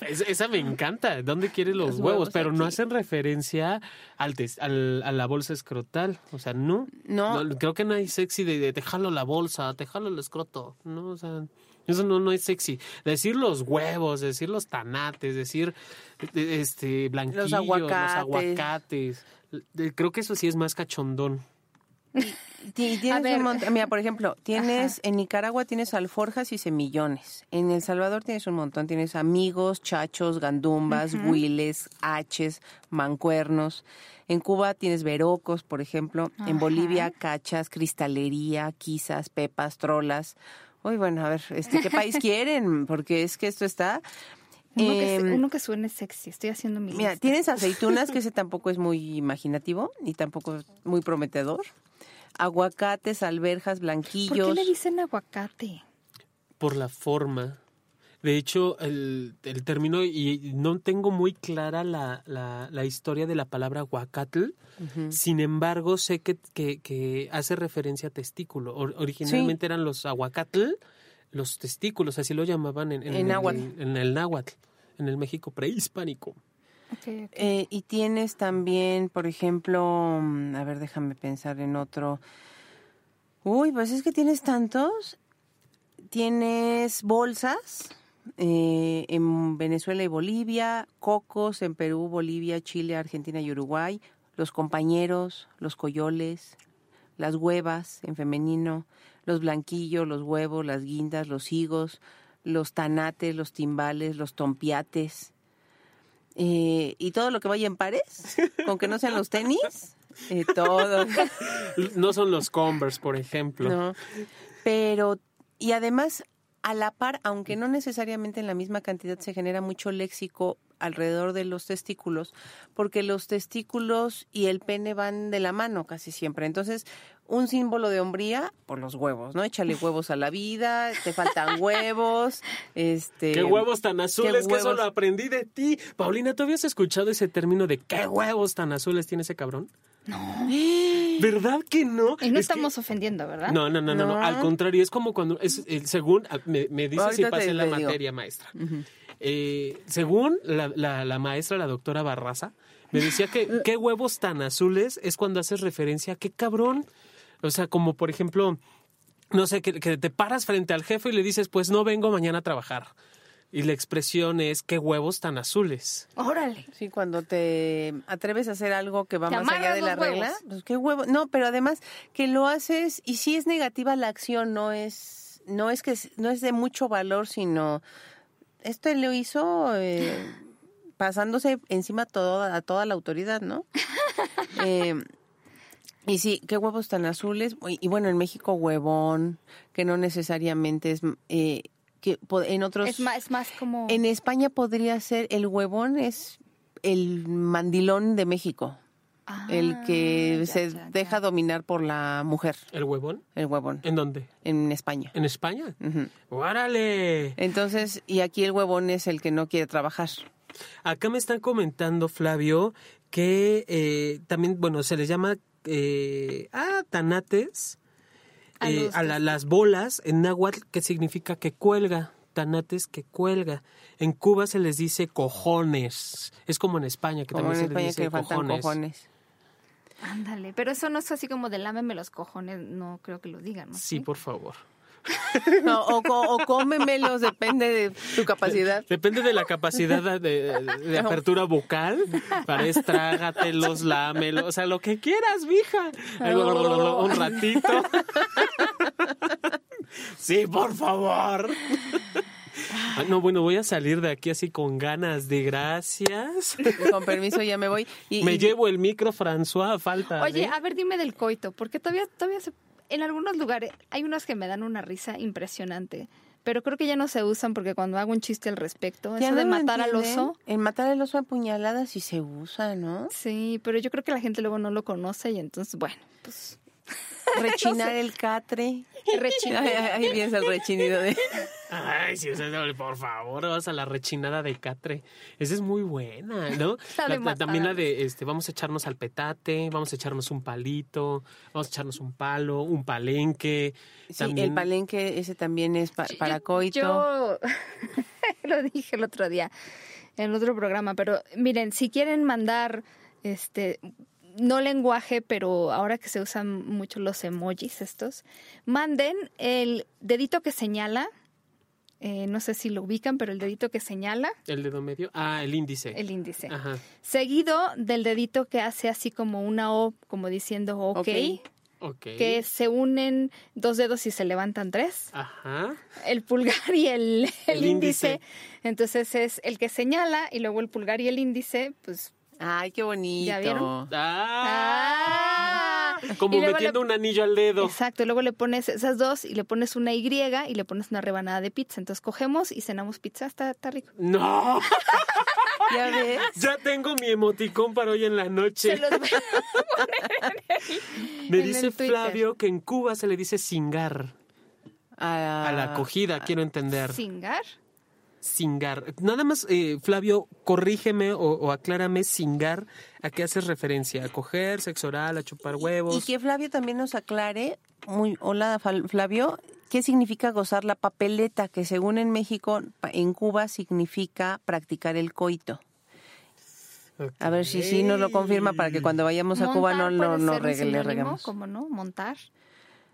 esa me encanta. ¿Dónde quiere los, huevos? Pero no hacen referencia al, al, a la bolsa escrotal. O sea, no. No. creo que no hay sexy de, de te jalo la bolsa, te jalo el escroto. No, o sea. Eso no, no es sexy. Decir los huevos, decir los tanates, decir este blanquillos, los aguacates creo que eso sí es más cachondón. Tienes un montón, mira, por ejemplo, tienes en Nicaragua tienes alforjas y semillones. En El Salvador tienes un montón, tienes amigos, chachos, gandumbas, huiles, haches, mancuernos. En Cuba tienes verocos, por ejemplo. En Bolivia cachas, cristalería, quizas, pepas, trolas. Uy, bueno, a ver, este, ¿qué país quieren? Porque es que esto está Uno, que, em, uno que suene sexy, estoy haciendo mi Mira, tienes aceitunas, que ese tampoco es muy imaginativo y tampoco es muy prometedor. Aguacates, alberjas, blanquillos. ¿Por qué le dicen aguacate? Por la forma. De hecho, el, el término, y no tengo muy clara la, la, historia de la palabra aguacatl, sin embargo, sé que, que, hace referencia a testículo. originalmente eran los aguacatl, los testículos, así lo llamaban en, en, el, en el náhuatl, en el México prehispánico. Eh, y tienes también, por ejemplo, mm, a ver, déjame pensar en otro. Uy, pues es que tienes tantos. Tienes bolsas eh, en Venezuela y Bolivia, cocos en Perú, Bolivia, Chile, Argentina y Uruguay, los compañeros, los coyoles, las huevas en femenino, los blanquillos, los huevos, las guindas, los higos, los tanates, los timbales, los tompiates. Eh, y todo lo que vaya en pares, con que no sean los tenis, eh, todo. No son los Converse, por ejemplo. No, pero, y además, a la par, aunque no necesariamente en la misma cantidad, se genera mucho léxico alrededor de los testículos, porque los testículos y el pene van de la mano casi siempre. Entonces, un símbolo de hombría por los huevos, ¿no? Échale huevos a la vida, te faltan huevos, este... ¡Qué huevos tan azules! Que eso lo aprendí de ti. Paulina, ¿tú habías escuchado ese término de qué huevos tan azules tiene ese cabrón? No. ¿Verdad que no? Y no estamos ofendiendo, ¿verdad? No, no, no, no, Al contrario, es como cuando, es, según, me, me dice si pasé la materia maestra. Eh, según la, la, maestra, la doctora Barraza, me decía que qué huevos tan azules es cuando haces referencia a qué cabrón. O sea, como por ejemplo, no sé, que, te paras frente al jefe y le dices, pues no vengo mañana a trabajar. Y la expresión es qué huevos tan azules. Órale. Sí, cuando te atreves a hacer algo que va más allá de la regla, pues qué huevo. No, pero además que lo haces y si es negativa la acción, no es no es que no es de mucho valor, sino esto lo hizo eh, pasándose encima todo, a toda la autoridad, ¿no? eh, y sí, qué huevos tan azules. Y bueno, en México huevón, que no necesariamente es... Eh, que en otros... Es más, es más como... En España podría ser el huevón, es el mandilón de México. el que ah, se deja dominar por la mujer. ¿El huevón? El huevón. ¿En dónde? En España. ¿En España? ¡Órale! Entonces, y aquí el huevón es el que no quiere trabajar. Acá me están comentando, Flavio, que eh, también, bueno, se les llama eh, ah, tanates, a, eh, las bolas en náhuatl, que significa que cuelga, tanates que cuelga. En Cuba se les dice cojones. Es como en España, que también se les dice cojones. Ándale, pero eso no es así como de lámeme los cojones, no creo que lo digan, ¿no? sí, por favor. O, o, cómemelos, depende de tu capacidad. Depende de la capacidad de, apertura bucal. Para estrágatelos, lámelos, o sea, lo que quieras, mija. Un ratito. Sí, por favor. no, bueno, voy a salir de aquí así con ganas de gracias. Con permiso, ya me voy. me llevo el micro, François, falta. Oye, a ver, dime del coito, porque todavía, todavía se en algunos lugares hay unos que me dan una risa impresionante. Pero creo que ya no se usan porque cuando hago un chiste al respecto, eso de matar al oso. En matar al oso a puñaladas sí se usa, ¿no? Sí, pero yo creo que la gente luego no lo conoce y entonces, bueno, pues Rechinar el catre. Rechinar. Ahí vienes el rechinido de. Ay, sí, por favor, vas a la rechinada de catre. Esa es muy buena, ¿no? también la de, este, vamos a echarnos al petate, vamos a echarnos un palito, vamos a echarnos un palo, un palenque. Sí, el palenque, ese también es para coito. Yo lo dije el otro día en otro programa, pero miren, si quieren mandar este no lenguaje, pero ahora que se usan mucho los emojis estos, manden el dedito que señala, eh, no sé si lo ubican, pero el dedito que señala. El dedo medio. Ah, el índice. El índice. Seguido del dedito que hace así como una O, como diciendo ok. Que se unen dos dedos y se levantan tres. Ajá. El pulgar y el, índice. Entonces es el que señala y luego el pulgar y el índice, pues Ay, qué bonito. ¿Ya vieron? Ah. Como metiendo un anillo al dedo. Exacto, y luego le pones esas dos y le pones una Y y le pones una rebanada de pizza. Entonces cogemos y cenamos pizza, está, está rico. ¡No! ¿Ya ves? Ya tengo mi emoticón para hoy en la noche. Se los voy a poner en el- Me en dice el. Flavio que en Cuba se le dice cingar. A, A la acogida, quiero entender. ¿Cingar? Cingar. Nada más, eh, Flavio, corrígeme o, o aclárame cingar. ¿A qué haces referencia? ¿A coger, sexo oral, a chupar huevos? Y que Flavio también nos aclare, muy, hola Flavio, ¿qué significa gozar la papeleta? Que según en México, en Cuba significa practicar el coito. A ver si sí nos lo confirma para que cuando vayamos a Cuba no, no, no le reguemos. ¿Cómo no? Montar.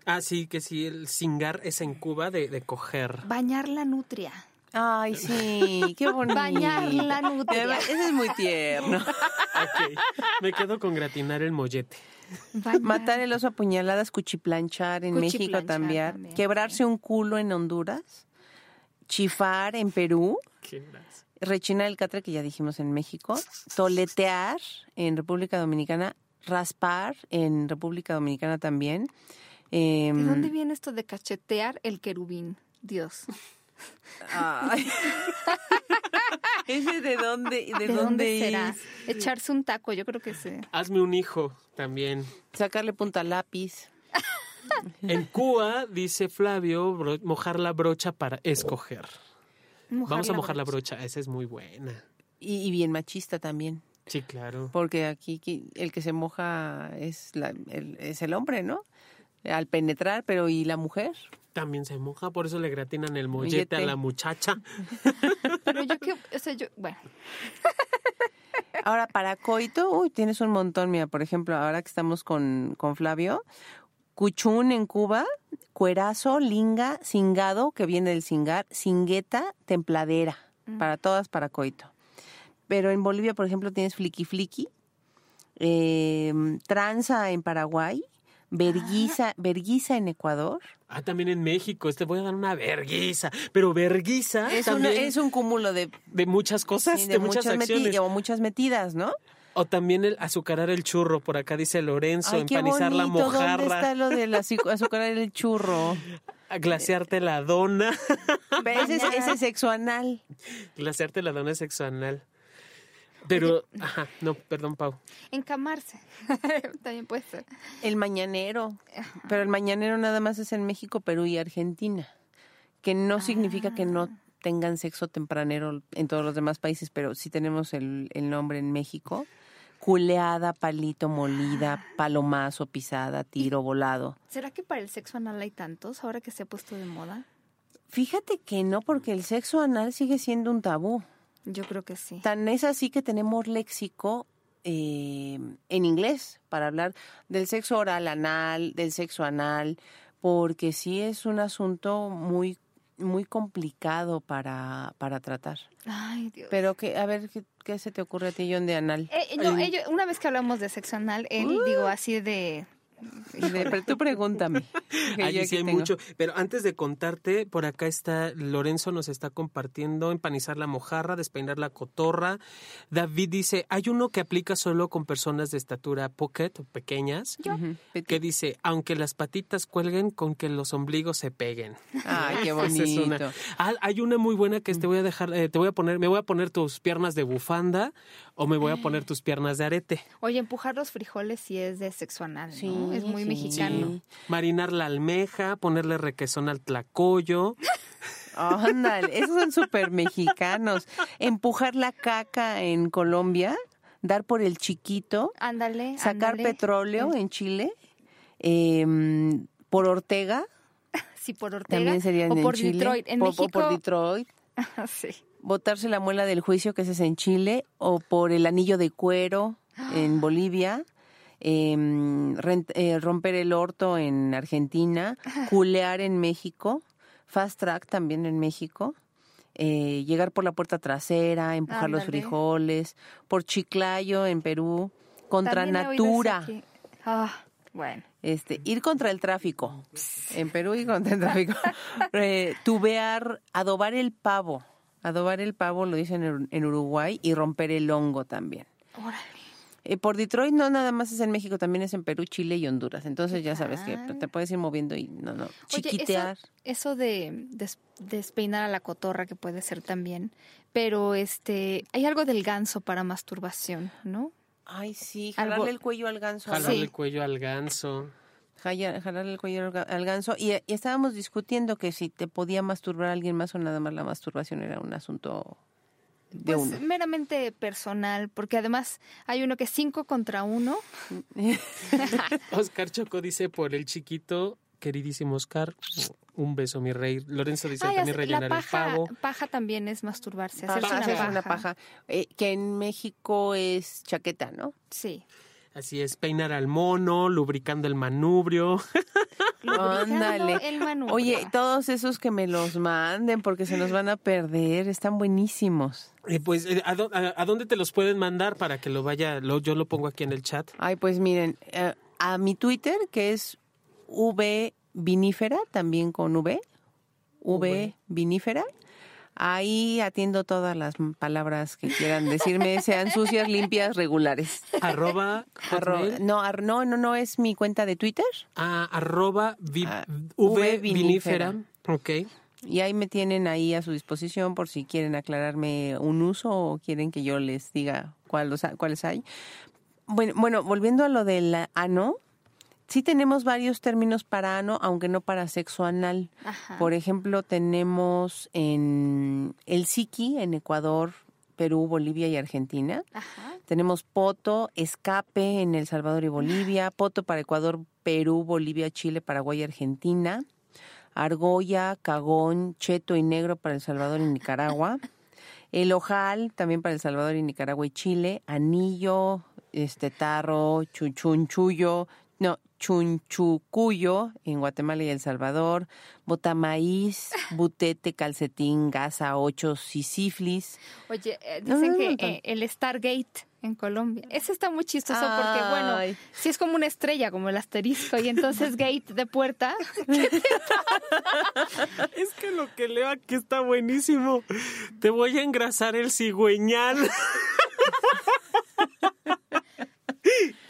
Ah, sí, que sí, el cingar es en Cuba de, de coger. Bañar la nutria. Ay, sí, qué bonito. Bañar la nutria. Ese es muy tierno. Ok, me quedo con gratinar el mollete. Bañar. Matar el oso a puñaladas, cuchiplanchar en México también. también. Quebrarse un culo en Honduras. Chifar en Perú. Qué rechinar el catre, que ya dijimos en México, toletear en República Dominicana, raspar en República Dominicana también. ¿De Em, dónde viene esto de cachetear el querubín? Dios. Ay. ¿Ese de dónde, de, ¿De, dónde, dónde será? es? Echarse un taco, yo creo que sí. Hazme un hijo también. Sacarle punta al lápiz. En Cuba, dice Flavio, mojar la brocha para escoger. Vamos a mojar la brocha, esa es muy buena. Y, y bien machista también. Sí, claro. Porque aquí el que se moja es, la, el, es el hombre, ¿no? Al penetrar, pero ¿y la mujer? También se moja, por eso le gratinan el mollete a la muchacha. Pero yo que, o sea, yo, bueno, Ahora, para coito, uy, tienes un montón, mira, por ejemplo, ahora que estamos con, con Flavio, cuchún en Cuba, cuerazo, linga, cingado, que viene del cingar, cingueta, templadera, para todas para coito. Pero en Bolivia, por ejemplo, tienes fliqui fliqui, eh, tranza en Paraguay, verguiza, verguiza en Ecuador. Ah, también en México, este voy a dar una verguiza. Pero verguiza Es, una- también es un cúmulo de, de muchas cosas, sí, de, muchas, meti- acciones. o muchas metidas, ¿no? O también el azucarar el churro, por acá dice Lorenzo, Ay, qué empanizar la bonito, ¿Dónde mojarra, está lo del azu- azucarar el churro? glasearte la dona. Ese es, ese es sexo anal. glasearte la dona sexo anal. Pero, ajá, no, perdón, Pau. encamarse. También puede ser. El mañanero. Pero el mañanero nada más es en México, Perú y Argentina. Que no significa que no tengan sexo tempranero en todos los demás países, pero sí tenemos el, el nombre en México. Culeada, palito, molida, palomazo, pisada, tiro, volado. ¿Será que para el sexo anal hay tantos ahora que se ha puesto de moda? Fíjate que no, porque el sexo anal sigue siendo un tabú. Yo creo que sí. Tan es así que tenemos léxico eh, en inglés para hablar del sexo oral anal, del sexo anal, porque sí es un asunto muy muy complicado para, para tratar. Ay, Dios. Pero que, a ver, ¿qué, qué se te ocurre a ti, John, de anal? Eh, no, ello- una vez que hablamos de sexo anal, él, digo, así de... De- pero tú pregúntame. Allí yo sí hay tengo. mucho. Pero antes de contarte, por acá está Lorenzo nos está compartiendo empanizar la mojarra, despeinar la cotorra. David dice, hay uno que aplica solo con personas de estatura pocket o pequeñas, Ujú. que dice, aunque las patitas cuelguen, con que los ombligos se peguen. Ay, qué Esa es una. bonito. Ah, hay una muy buena que te voy a dejar, eh, te voy a poner, me voy a poner tus piernas de bufanda o me voy a poner tus piernas de arete. Oye, empujar los frijoles sí es de sexo anal, ¿no? Sí, es muy sí. mexicano. Sí. Marinar la almeja, ponerle requesón al tlacoyo. Ándale, esos son súper mexicanos. Empujar la caca en Colombia, dar por el chiquito, Ándale, sacar ándale. petróleo en Chile, em, por Ortega, Sí, por Ortega. también serían o en por Chile. Detroit. En por, México... por Detroit. sí. Botarse la muela del juicio, que ese es en Chile, o por el anillo de cuero en Bolivia. Em, rent- eh, romper el orto en Argentina, culear en México, fast track también en México, eh, llegar por la puerta trasera, empujar los frijoles, por Chiclayo en Perú, contra También natura. Ah, bueno. este, ir contra el tráfico, en Perú y contra el tráfico, Eh, tubear, adobar el pavo, adobar el pavo lo dicen en, en Uruguay y romper el hongo también. Órale. Eh, por Detroit no nada más es en México, también es en Perú, Chile y Honduras. Entonces ya sabes que te puedes ir moviendo y no, no, chiquitear. eso, de despeinar a la cotorra que puede ser también, pero este, hay algo del ganso para masturbación, ¿no? Ay, sí, jalarle el cuello al ganso. Jalarle el cuello al ganso. Jalarle el cuello al ganso. Y, y, estábamos discutiendo que si te podía masturbar a alguien más o nada más la masturbación era un asunto pues meramente personal, porque además hay uno que es cinco contra uno. Oscar Choco dice por el chiquito, queridísimo Oscar, un beso, mi rey. Lorenzo dice también rellenar el pavo. Paja también es masturbarse, hacerse una paja. Eh, que en México es chaqueta, ¿no? Sí. Así es, peinar al mono, lubricando el manubrio. Ándale. Oye, todos esos que me los manden porque se nos van a perder, están buenísimos. Eh, pues, eh, ¿a, dónde te los pueden mandar para que lo vaya? Lo, yo lo pongo aquí en el chat. Ay, pues miren, eh, a mi Twitter, que es V vinífera, también con V, V vinífera. Ahí atiendo todas las palabras que quieran decirme, sean sucias, limpias, regulares. Arroba, no, no, no, no, es mi cuenta de Twitter. Ah, arroba ah, v, vinífera. Ok. Y ahí me tienen ahí a su disposición por si quieren aclararme un uso o quieren que yo les diga cuál, cuáles hay. Bueno, bueno, volviendo a lo del ano, Sí tenemos varios términos para ano, aunque no para sexo anal. Por ejemplo, tenemos en el Siki en Ecuador, Perú, Bolivia y Argentina. Tenemos poto, escape en El Salvador y Bolivia, poto para Ecuador, Perú, Bolivia, Chile, Paraguay y Argentina. Argolla, cagón, cheto y negro para El Salvador y Nicaragua. El ojal también para El Salvador y Nicaragua y Chile. Anillo, este tarro, chuchunchullo, no, chunchucuyo en Guatemala y El Salvador, botamaíz, butete, calcetín, gasa, ocho, sisiflis. Oye, eh, dicen que eh, el Stargate en Colombia. Ese está muy chistoso porque, bueno, si es como una estrella, como el asterisco, y entonces gate de puerta. es que lo que leo aquí está buenísimo. Te voy a engrasar el cigüeñal.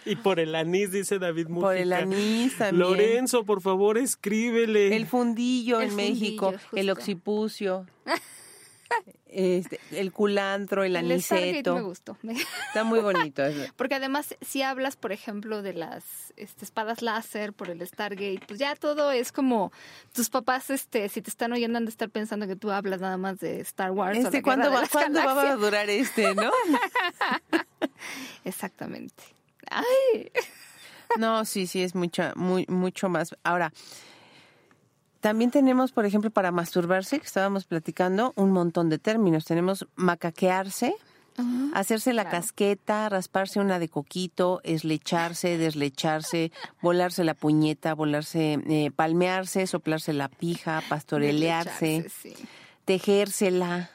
Y por el anís, dice David Mujica. Por el anís también. Lorenzo, por favor, escríbele. El fundillo en México, el occipucio. Este, el culantro, el, aniceto. me gustó. Está muy bonito. Porque además, si hablas, por ejemplo, de las este, espadas láser por el Stargate, pues ya todo es como tus papás, este, si te están oyendo, han de estar pensando que tú hablas nada más de Star Wars. Este, ¿cuándo, va, ¿cuándo va a durar este, no? Exactamente. Ay. No, sí, sí, es mucho, muy, mucho más. Ahora, también tenemos, por ejemplo, para masturbarse, que estábamos platicando, un montón de términos. Tenemos macaquearse, hacerse la casqueta, rasparse una de coquito, eslecharse, deslecharse, volarse la puñeta, volarse, eh, palmearse, soplarse la pija, pastorelearse, tejérsela,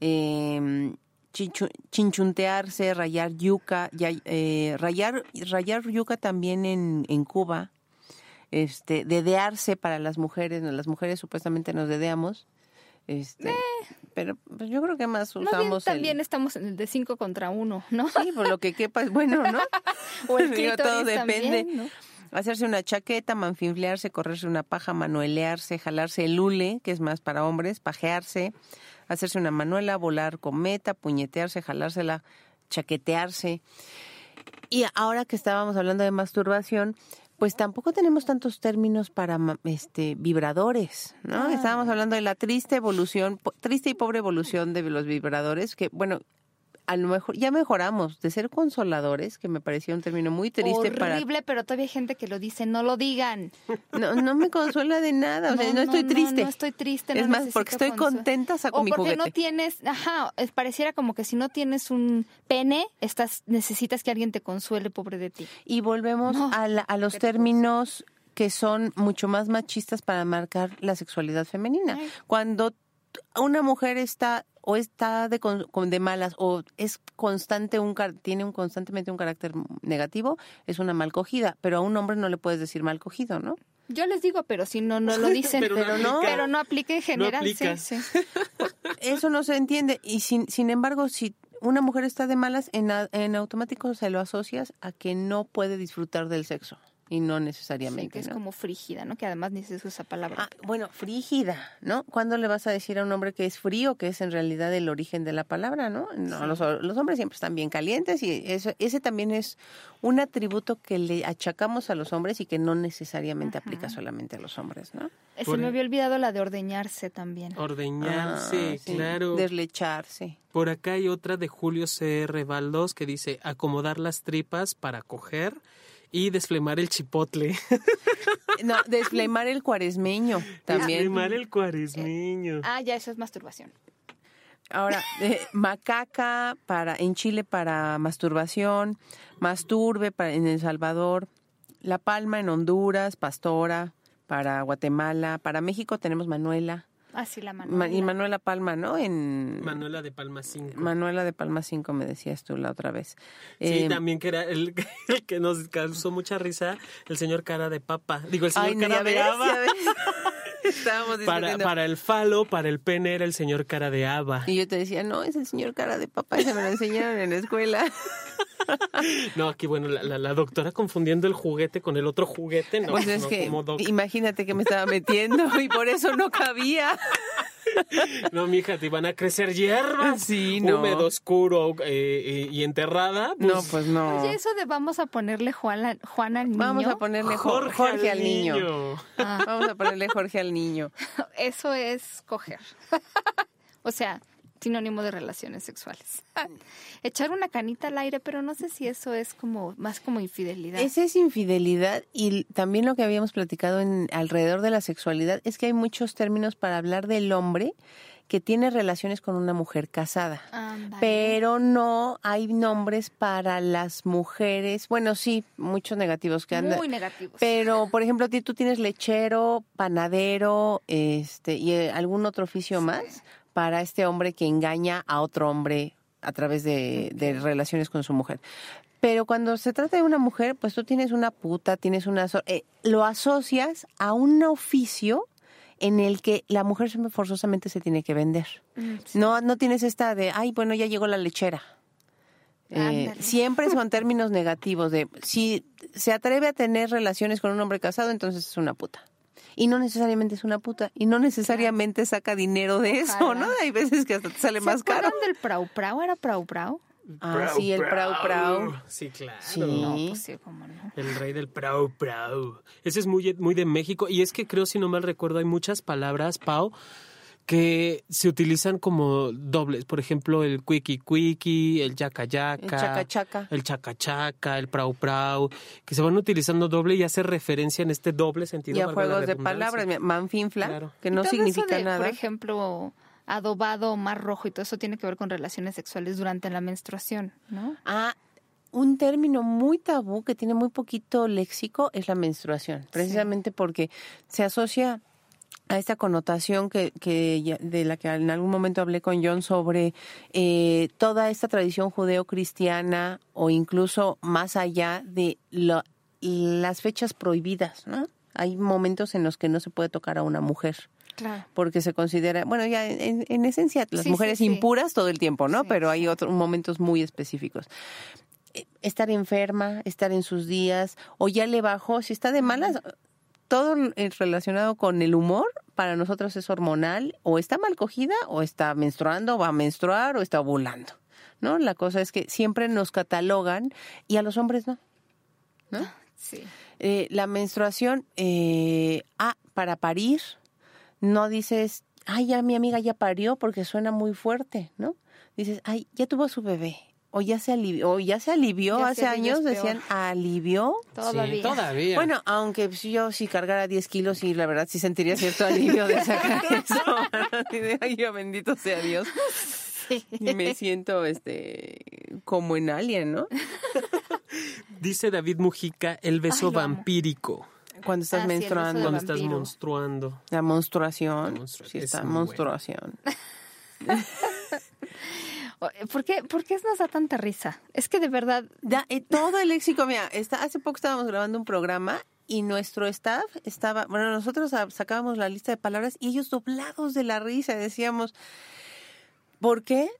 eh, chinchuntearse, rayar yuca, eh, rayar, rayar yuca también en, en Cuba, este, dedearse para las mujeres, las mujeres supuestamente nos dedeamos, este, eh. pero pues yo creo que más usamos también estamos en el de cinco contra uno, ¿no? Sí, por lo que quepa es bueno, ¿no? o el todo depende. Hacerse una chaqueta, manfinflearse, correrse una paja, manuelearse, jalarse el hule, que es más para hombres, pajearse, hacerse una manuela, volar cometa, puñetearse, jalársela, chaquetearse. Y ahora que estábamos hablando de masturbación, pues tampoco tenemos tantos términos para este vibradores, ¿no? Ah. Estábamos hablando de la triste evolución, triste y pobre evolución de los vibradores, que bueno, a lo mejor ya mejoramos de ser consoladores, que me parecía un término muy triste para horrible, pero todavía hay gente que lo dice, no lo digan. No, no me consuela de nada, o sea, no, estoy triste. No, estoy triste, Es más, porque estoy contenta saco o mi porque no tienes, ajá, pareciera como que si no tienes un pene, estás necesitas que alguien te consuele, pobre de ti. Y volvemos a, a los términos que son mucho más machistas para marcar la sexualidad femenina. Cuando una mujer está o está de, de malas o es constante un tiene un constantemente un carácter negativo, es una mal cogida, pero a un hombre no le puedes decir mal cogido, ¿no? Yo les digo, pero si no no lo dicen, pero, no, pero no aplica. en general, no sí, Eso no se entiende y sin sin embargo si una mujer está de malas, en, en automático se lo asocias a que no puede disfrutar del sexo y no necesariamente. que es como frígida, ¿no? Que además ni se usa esa palabra. Ah, bueno, frígida, ¿no? ¿Cuándo le vas a decir a un hombre que es frío, que es en realidad el origen de la palabra, ¿no? no los, hombres siempre están bien calientes y eso, ese también es un atributo que le achacamos a los hombres y que no necesariamente aplica solamente a los hombres, ¿no? Eh, se me había olvidado la de ordeñarse también. Ordeñarse, ah, claro. Deslecharse. Por acá hay otra de Julio C.R. Baldos que dice acomodar las tripas para coger y desflemar el chipotle. No, desflemar el cuaresmeño también. Desflemar el cuaresmeño. ah, ya, eso es masturbación. Ahora, eh, macaca para en Chile para masturbación, masturbe para, en El Salvador, La Palma en Honduras, pastora para Guatemala, para México tenemos Manuela. Ah, sí, la Manuela. Y Manuela Palma, ¿no? En... Manuela de Palma 5. Manuela de Palma 5, me decías tú la otra vez. Sí, eh, también que era el, que nos causó mucha risa, el señor cara de papa. Digo, el señor cara de aba. Estábamos para, para el falo, para el pene era el señor cara de haba. Y yo te decía, no, es el señor cara de ese me lo enseñaron en la escuela. No, aquí, bueno, la, doctora confundiendo el juguete con el otro juguete, no. Pues es que, imagínate que me estaba metiendo y por eso no cabía. No, mija, te iban a crecer hierbas. Sí, no. Húmedo, oscuro eh, y enterrada. Pues no, pues no. Oye, eso de vamos a ponerle Juan, al niño. Vamos a ponerle Jorge, al, niño. Ah. Vamos a ponerle Jorge al niño. Eso es coger. o sea, sinónimo de relaciones sexuales. Echar una canita al aire, pero no sé si eso es como más como infidelidad. Esa es infidelidad y también lo que habíamos platicado en alrededor de la sexualidad es que hay muchos términos para hablar del hombre que tiene relaciones con una mujer casada. Pero no hay nombres para las mujeres. Bueno, sí, muchos negativos que andan. Muy negativos. Pero, por ejemplo, tú tienes lechero, panadero, este, y eh, algún otro oficio más para este hombre que engaña a otro hombre a través de, relaciones con su mujer. Pero cuando se trata de una mujer, pues tú tienes una puta, tienes una... Eh, lo asocias a un oficio en el que la mujer forzosamente se tiene que vender. Mm, no, no tienes esta de, ay, bueno, ya llegó la lechera. Eh, siempre son términos negativos de, si se atreve a tener relaciones con un hombre casado, entonces es una puta y no necesariamente es una puta y no necesariamente saca dinero de eso, ¿no? Hay veces que hasta te sale más caro. del prau prau? ¿Era prau prau? Ah, sí, el prau prau. Sí, claro. Sí. Pues sí, cómo no. El rey del prau prau. Ese es muy, muy de México y es que creo, si no mal recuerdo, hay muchas palabras, Pau, que se utilizan como dobles. Por ejemplo, el quickie quickie, el yaca yaca, el chaca chaca, el chaca chaca, el prau prau, que se van utilizando doble y hace referencia en este doble sentido. Y a juegos de palabras, manfinfla, que no significa nada. Por ejemplo, adobado, mar rojo y todo eso tiene que ver con relaciones sexuales durante la menstruación, ¿no? Ah, un término muy tabú que tiene muy poquito léxico es la menstruación, precisamente porque se asocia a esta connotación que, que de la que en algún momento hablé con John sobre eh, toda esta tradición judeo-cristiana o incluso más allá de las fechas prohibidas, ¿no? Hay momentos en los que no se puede tocar a una mujer. Claro. Porque se considera, bueno, ya en, esencia, las mujeres impuras todo el tiempo, ¿no? Pero hay otros momentos muy específicos eh, estar enferma, estar en sus días, o ya le bajó, si está de malas, todo relacionado con el humor para nosotros es hormonal, o está mal cogida, o está menstruando, o va a menstruar, o está ovulando. ¿No? La cosa es que siempre nos catalogan y a los hombres no. ¿No? Sí. Eh, la menstruación, eh, ah, para parir, no dices, ay, ya mi amiga ya parió porque suena muy fuerte, ¿no? Dices, ay, ya tuvo su bebé o ya se alivió, o ya se alivió hace años, decían, ¿alivió? Todavía. todavía. Bueno, aunque yo si cargara 10 kilos, y la verdad sí sentiría cierto alivio de sacar eso. Ay, bendito sea Dios. Y me siento este como en Alien, ¿no? Dice David Mujica, el beso vampírico. Cuando estás ah, menstruando. Cuando estás menstruando. La menstruación. sí, está menstruación. Eh, ¿Por qué, ¿Por qué nos da tanta risa? Es que de verdad... Ya, eh, todo el léxico, mira, está, hace poco estábamos grabando un programa y nuestro staff estaba, bueno, nosotros sacábamos la lista de palabras y ellos doblados de la risa decíamos, ¿por qué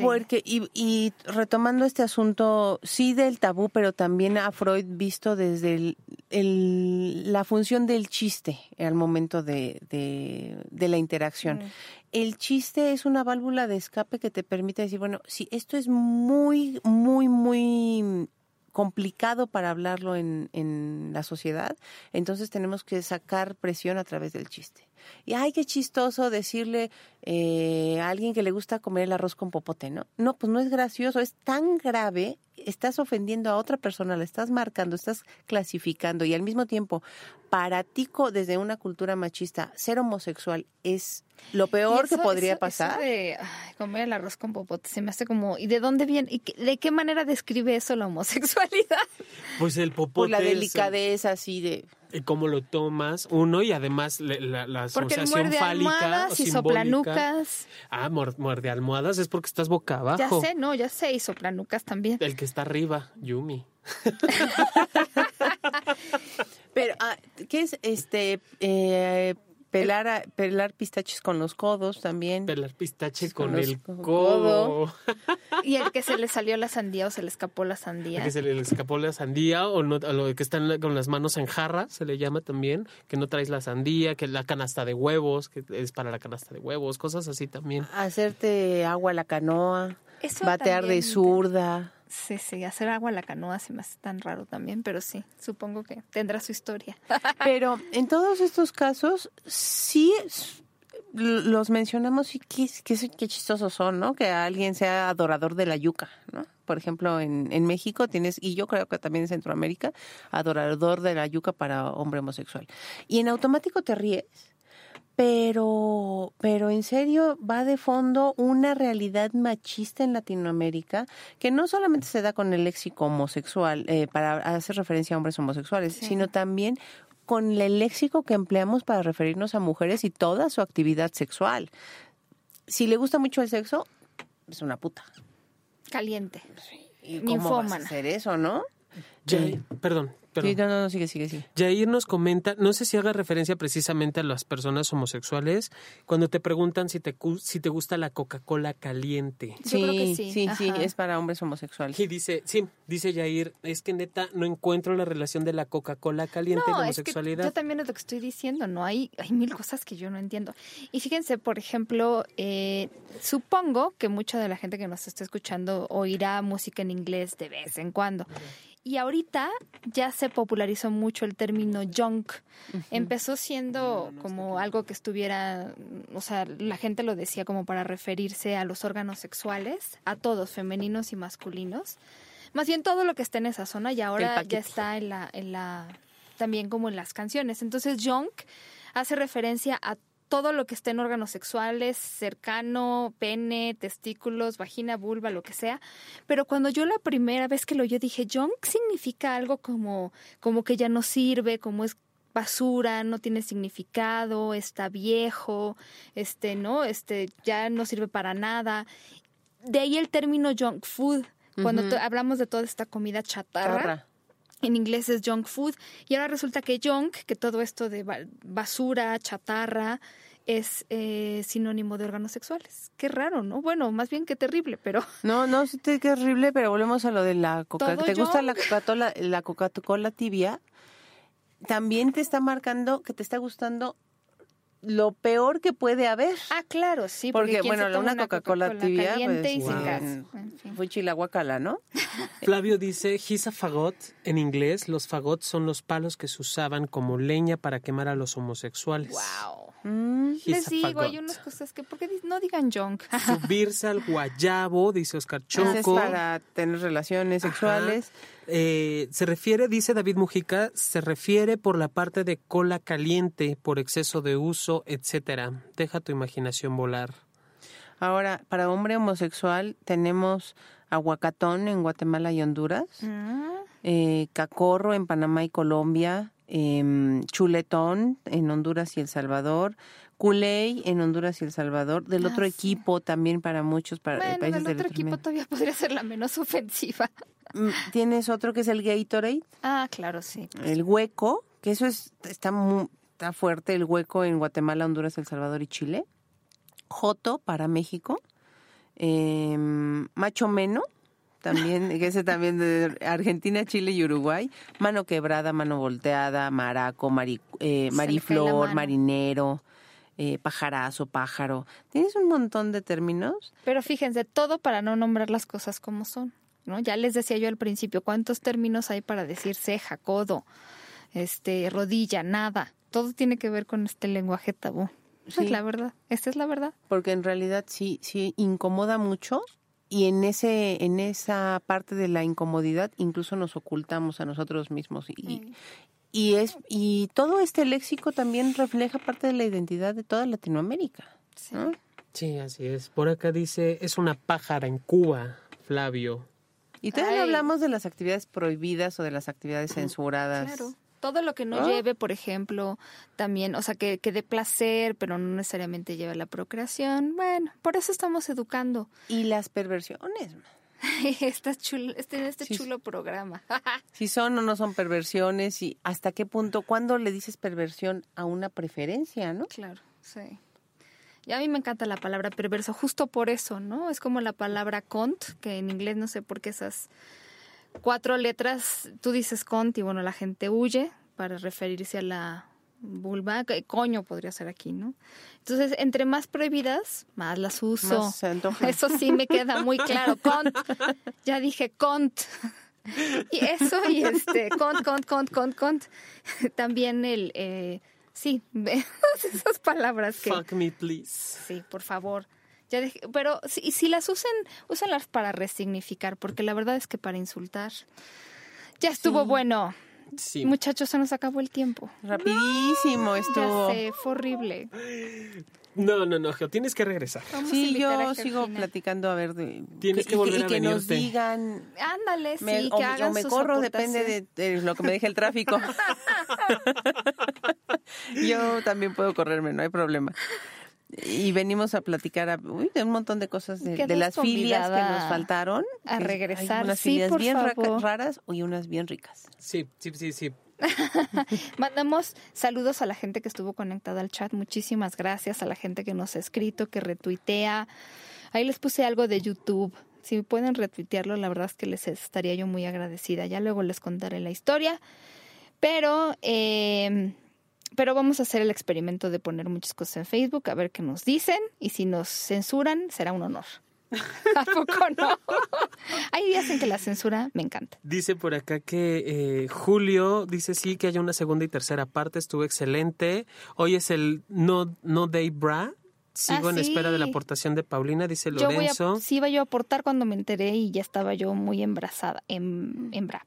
Porque, y, y, retomando este asunto, sí del tabú, pero también a Freud visto desde el, la función del chiste al momento de, de, la interacción. Mm. El chiste es una válvula de escape que te permite decir, bueno, si esto es muy, muy, muy complicado para hablarlo en, en la sociedad, entonces tenemos que sacar presión a través del chiste. Y ay, qué chistoso decirle eh, a alguien que le gusta comer el arroz con popote, ¿no? No, pues no es gracioso, es tan grave, estás ofendiendo a otra persona, la estás marcando, estás clasificando y al mismo tiempo, para ti desde una cultura machista, ser homosexual es lo peor que podría pasar. de comer el arroz con popote se me hace como, ¿y de dónde viene? ¿Y de qué manera describe eso la homosexualidad? Pues el popote. Por la delicadeza así de cómo lo tomas, uno, y además la, la, asociación fálica o y soplanucas. Ah, muerde almohadas es porque estás boca abajo. Ya sé, no, ya sé, y soplanucas también. El que está arriba, Yumi. Pero, ah, ¿qué es este? Eh, Pelar, pelar pistaches con los codos también. Pelar pistache con, el codo. y el que se le salió la sandía o se le escapó la sandía. El que se le escapó la sandía o no, lo que están con las manos en jarra, se le llama también, que no traes la sandía, que la canasta de huevos, que es para la canasta de huevos, cosas así también. Hacerte agua a la canoa, batear de zurda. Sí, sí, hacer agua a la canoa se me hace tan raro también, pero sí, supongo que tendrá su historia. Pero en todos estos casos, sí los mencionamos y qué, qué, chistosos son, ¿no? Que alguien sea adorador de la yuca, ¿no? Por ejemplo, en, en México tienes, y yo creo que también en Centroamérica, adorador de la yuca para hombre homosexual. Y en automático te ríes pero, pero en serio va de fondo una realidad machista en Latinoamérica que no solamente se da con el léxico homosexual eh, para hacer referencia a hombres homosexuales, sino también con el léxico que empleamos para referirnos a mujeres y toda su actividad sexual. Si le gusta mucho el sexo, es una puta. Caliente. ¿Y cómo a hacer eso, no? perdón, Sí, no, no, sigue, sigue, sigue. Jair nos comenta, no sé si haga referencia precisamente a las personas homosexuales, cuando te preguntan si te, si te gusta la Coca-Cola caliente. Sí, sí, sí, sí, es para hombres homosexuales. Y dice, sí, dice Jair, es que neta no encuentro la relación de la Coca-Cola caliente y la homosexualidad. yo también es lo que estoy diciendo, ¿no? Hay, hay mil cosas que yo no entiendo. Y fíjense, por ejemplo, eh, supongo que mucha de la gente que nos está escuchando oirá música en inglés de vez en cuando. Y ahorita ya se popularizó mucho el término junk. Empezó siendo como algo que estuviera, o sea, la gente lo decía como para referirse a los órganos sexuales, a todos, femeninos y masculinos. Más bien todo lo que está en esa zona y ahora ya está en la, en la, también como en las canciones. Entonces junk hace referencia a todo lo que esté en órganos sexuales, cercano, pene, testículos, vagina, vulva, lo que sea. Pero cuando yo la primera vez que lo oí dije, junk significa algo como, como que ya no sirve, como es basura, no tiene significado, está viejo, este, ¿no? Este, ya no sirve para nada. De ahí el término junk food. Cuando hablamos de toda esta comida chatarra, en inglés es junk food. Y ahora resulta que junk, que todo esto de basura, chatarra, es eh, sinónimo de órganos sexuales. Qué raro, ¿no? Bueno, más bien que terrible, pero... No, no, sí, qué terrible, pero volvemos a lo de la coca ¿Te gusta la Coca-Cola la Coca-Cola tibia? También te está marcando que te está gustando lo peor que puede haber. Ah, claro, sí. Porque, bueno, una Coca-Cola tibia, pues, fue chilaguacala, ¿no? Flavio dice, he's a fagot. En inglés, los fagots son los palos que se usaban como leña para quemar a los homosexuales. Wow. Mm, les digo, hay unas cosas que, ¿por qué no digan junk? Subirse al guayabo, dice Oscar Choco. Es para tener relaciones sexuales. Eh, se refiere, dice David Mujica, se refiere por la parte de cola caliente, por exceso de uso, etcétera. Deja tu imaginación volar. Ahora, para hombre homosexual tenemos aguacatón en Guatemala y Honduras, mm. eh, cacorro en Panamá y Colombia, Em, chuletón en Honduras y El Salvador, Culey en Honduras y El Salvador, del otro ah, equipo también para muchos para bueno, países del otro equipo todavía podría ser la menos ofensiva. Mm, Tienes otro que es el Gatorade. Ah, claro, sí. El hueco, que eso es está muy, está fuerte el hueco en Guatemala, Honduras, El Salvador y Chile. Joto para México. Em, macho Meno, también, ese también de Argentina, Chile y Uruguay. Mano quebrada, mano volteada, maraco, eh, mariflor, marinero. Eh, pajarazo, pájaro. Tienes un montón de términos. Pero fíjense, todo para no nombrar las cosas como son. ¿no? Ya les decía yo al principio, ¿cuántos términos hay para decir ceja, codo, este, rodilla, nada? Todo tiene que ver con este lenguaje tabú. Sí. Es la verdad, esta es la verdad. Porque en realidad sí, sí incomoda mucho y en ese, en esa parte de la incomodidad incluso nos ocultamos a nosotros mismos y, y es y todo este léxico también refleja parte de la identidad de toda Latinoamérica. Sí. sí, así es. Por acá dice es una pájara en Cuba, Flavio. Y todavía hablamos de las actividades prohibidas o de las actividades censuradas. Claro. Todo lo que no lleve, por ejemplo, también, o sea, que, que dé placer, pero no necesariamente lleve a la procreación. Bueno, por eso estamos educando. Y las perversiones. Estás chulo, este, este chulo programa. si son o no son perversiones y hasta qué punto, ¿cuándo le dices perversión a una preferencia, no? Claro, sí. Y a mí me encanta la palabra perverso, justo por eso, ¿no? Es como la palabra cont, que en inglés no sé por qué esas cuatro letras, tú dices cont y bueno, la gente huye para referirse a la vulva, coño podría ser aquí, ¿no? Entonces, entre más prohibidas, más las uso. eso sí me queda muy claro. Cont, ya dije cont. Y eso, y este, cont, cont, cont, cont, cont. También el, eh, sí, esas palabras que... Fuck me, please. Sí, por favor pero si, si las usen, úsenlas para resignificar, porque la verdad es que para insultar ya estuvo bueno. Sí. Muchachos, se nos acabó el tiempo. Rapidísimo estuvo. Ya fue horrible. No, no, no, Geo, tienes que regresar. sí, yo sigo platicando a ver de tienes que, volver y, que nos digan. Ándale, sí, que hagan o me corro, depende de, lo que me deje el tráfico. yo también puedo correrme, no hay problema. Y venimos a platicar de un montón de cosas de, las filias que nos faltaron. A regresar. Hay unas filias bien raras y unas bien ricas. Sí, sí, sí, sí. Mandamos saludos a la gente que estuvo conectada al chat. Muchísimas gracias a la gente que nos ha escrito, que retuitea. Ahí les puse algo de YouTube. Si pueden retuitearlo, la verdad es que les estaría yo muy agradecida. Ya luego les contaré la historia. Pero eh, pero vamos a hacer el experimento de poner muchas cosas en Facebook, a ver qué nos dicen, y si nos censuran, será un honor. ¿A poco no? Hay días en que la censura me encanta. Dice por acá que eh, Julio dice sí que haya una segunda y tercera parte, estuvo excelente. Hoy es el No, no Day Bra. Sigo en ah, espera de la aportación de Paulina, dice Lorenzo. sí, iba yo a aportar cuando me enteré y ya estaba yo muy embrazada, en, en bra.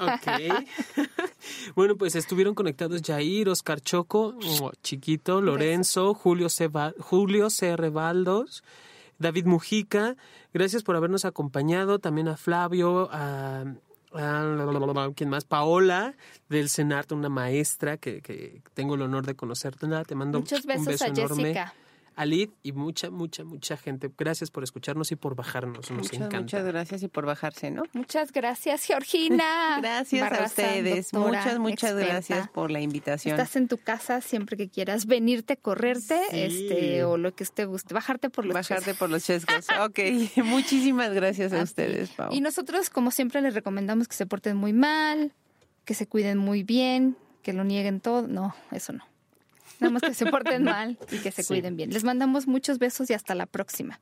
Ok. bueno, pues estuvieron conectados Jair, Oscar Choco, oh, Chiquito, Lorenzo, Julio, Julio C. David Mujica. Gracias por habernos acompañado. También a Flavio, a, ¿quién más? Paola del Senarte, una maestra que, que tengo el honor de conocerte. Te mando Muchos besos un beso a enorme. Jessica. Alid y mucha, mucha, mucha gente. Gracias por escucharnos y por bajarnos. Nos encanta. Muchas gracias y por bajarse, ¿no? Muchas gracias, Georgina. gracias a ustedes. muchas, muchas gracias por la invitación. Estás en tu casa siempre que quieras venirte, correrte, este, o lo que te guste, bajarte por los Bajarte por los chescos. ok. Muchísimas gracias a, ustedes, Pau. Y nosotros, como siempre, les recomendamos que se porten muy mal, que se cuiden muy bien, que lo nieguen todo. No, eso no. Nada más que se porten mal y que se cuiden bien. Les mandamos muchos besos y hasta la próxima.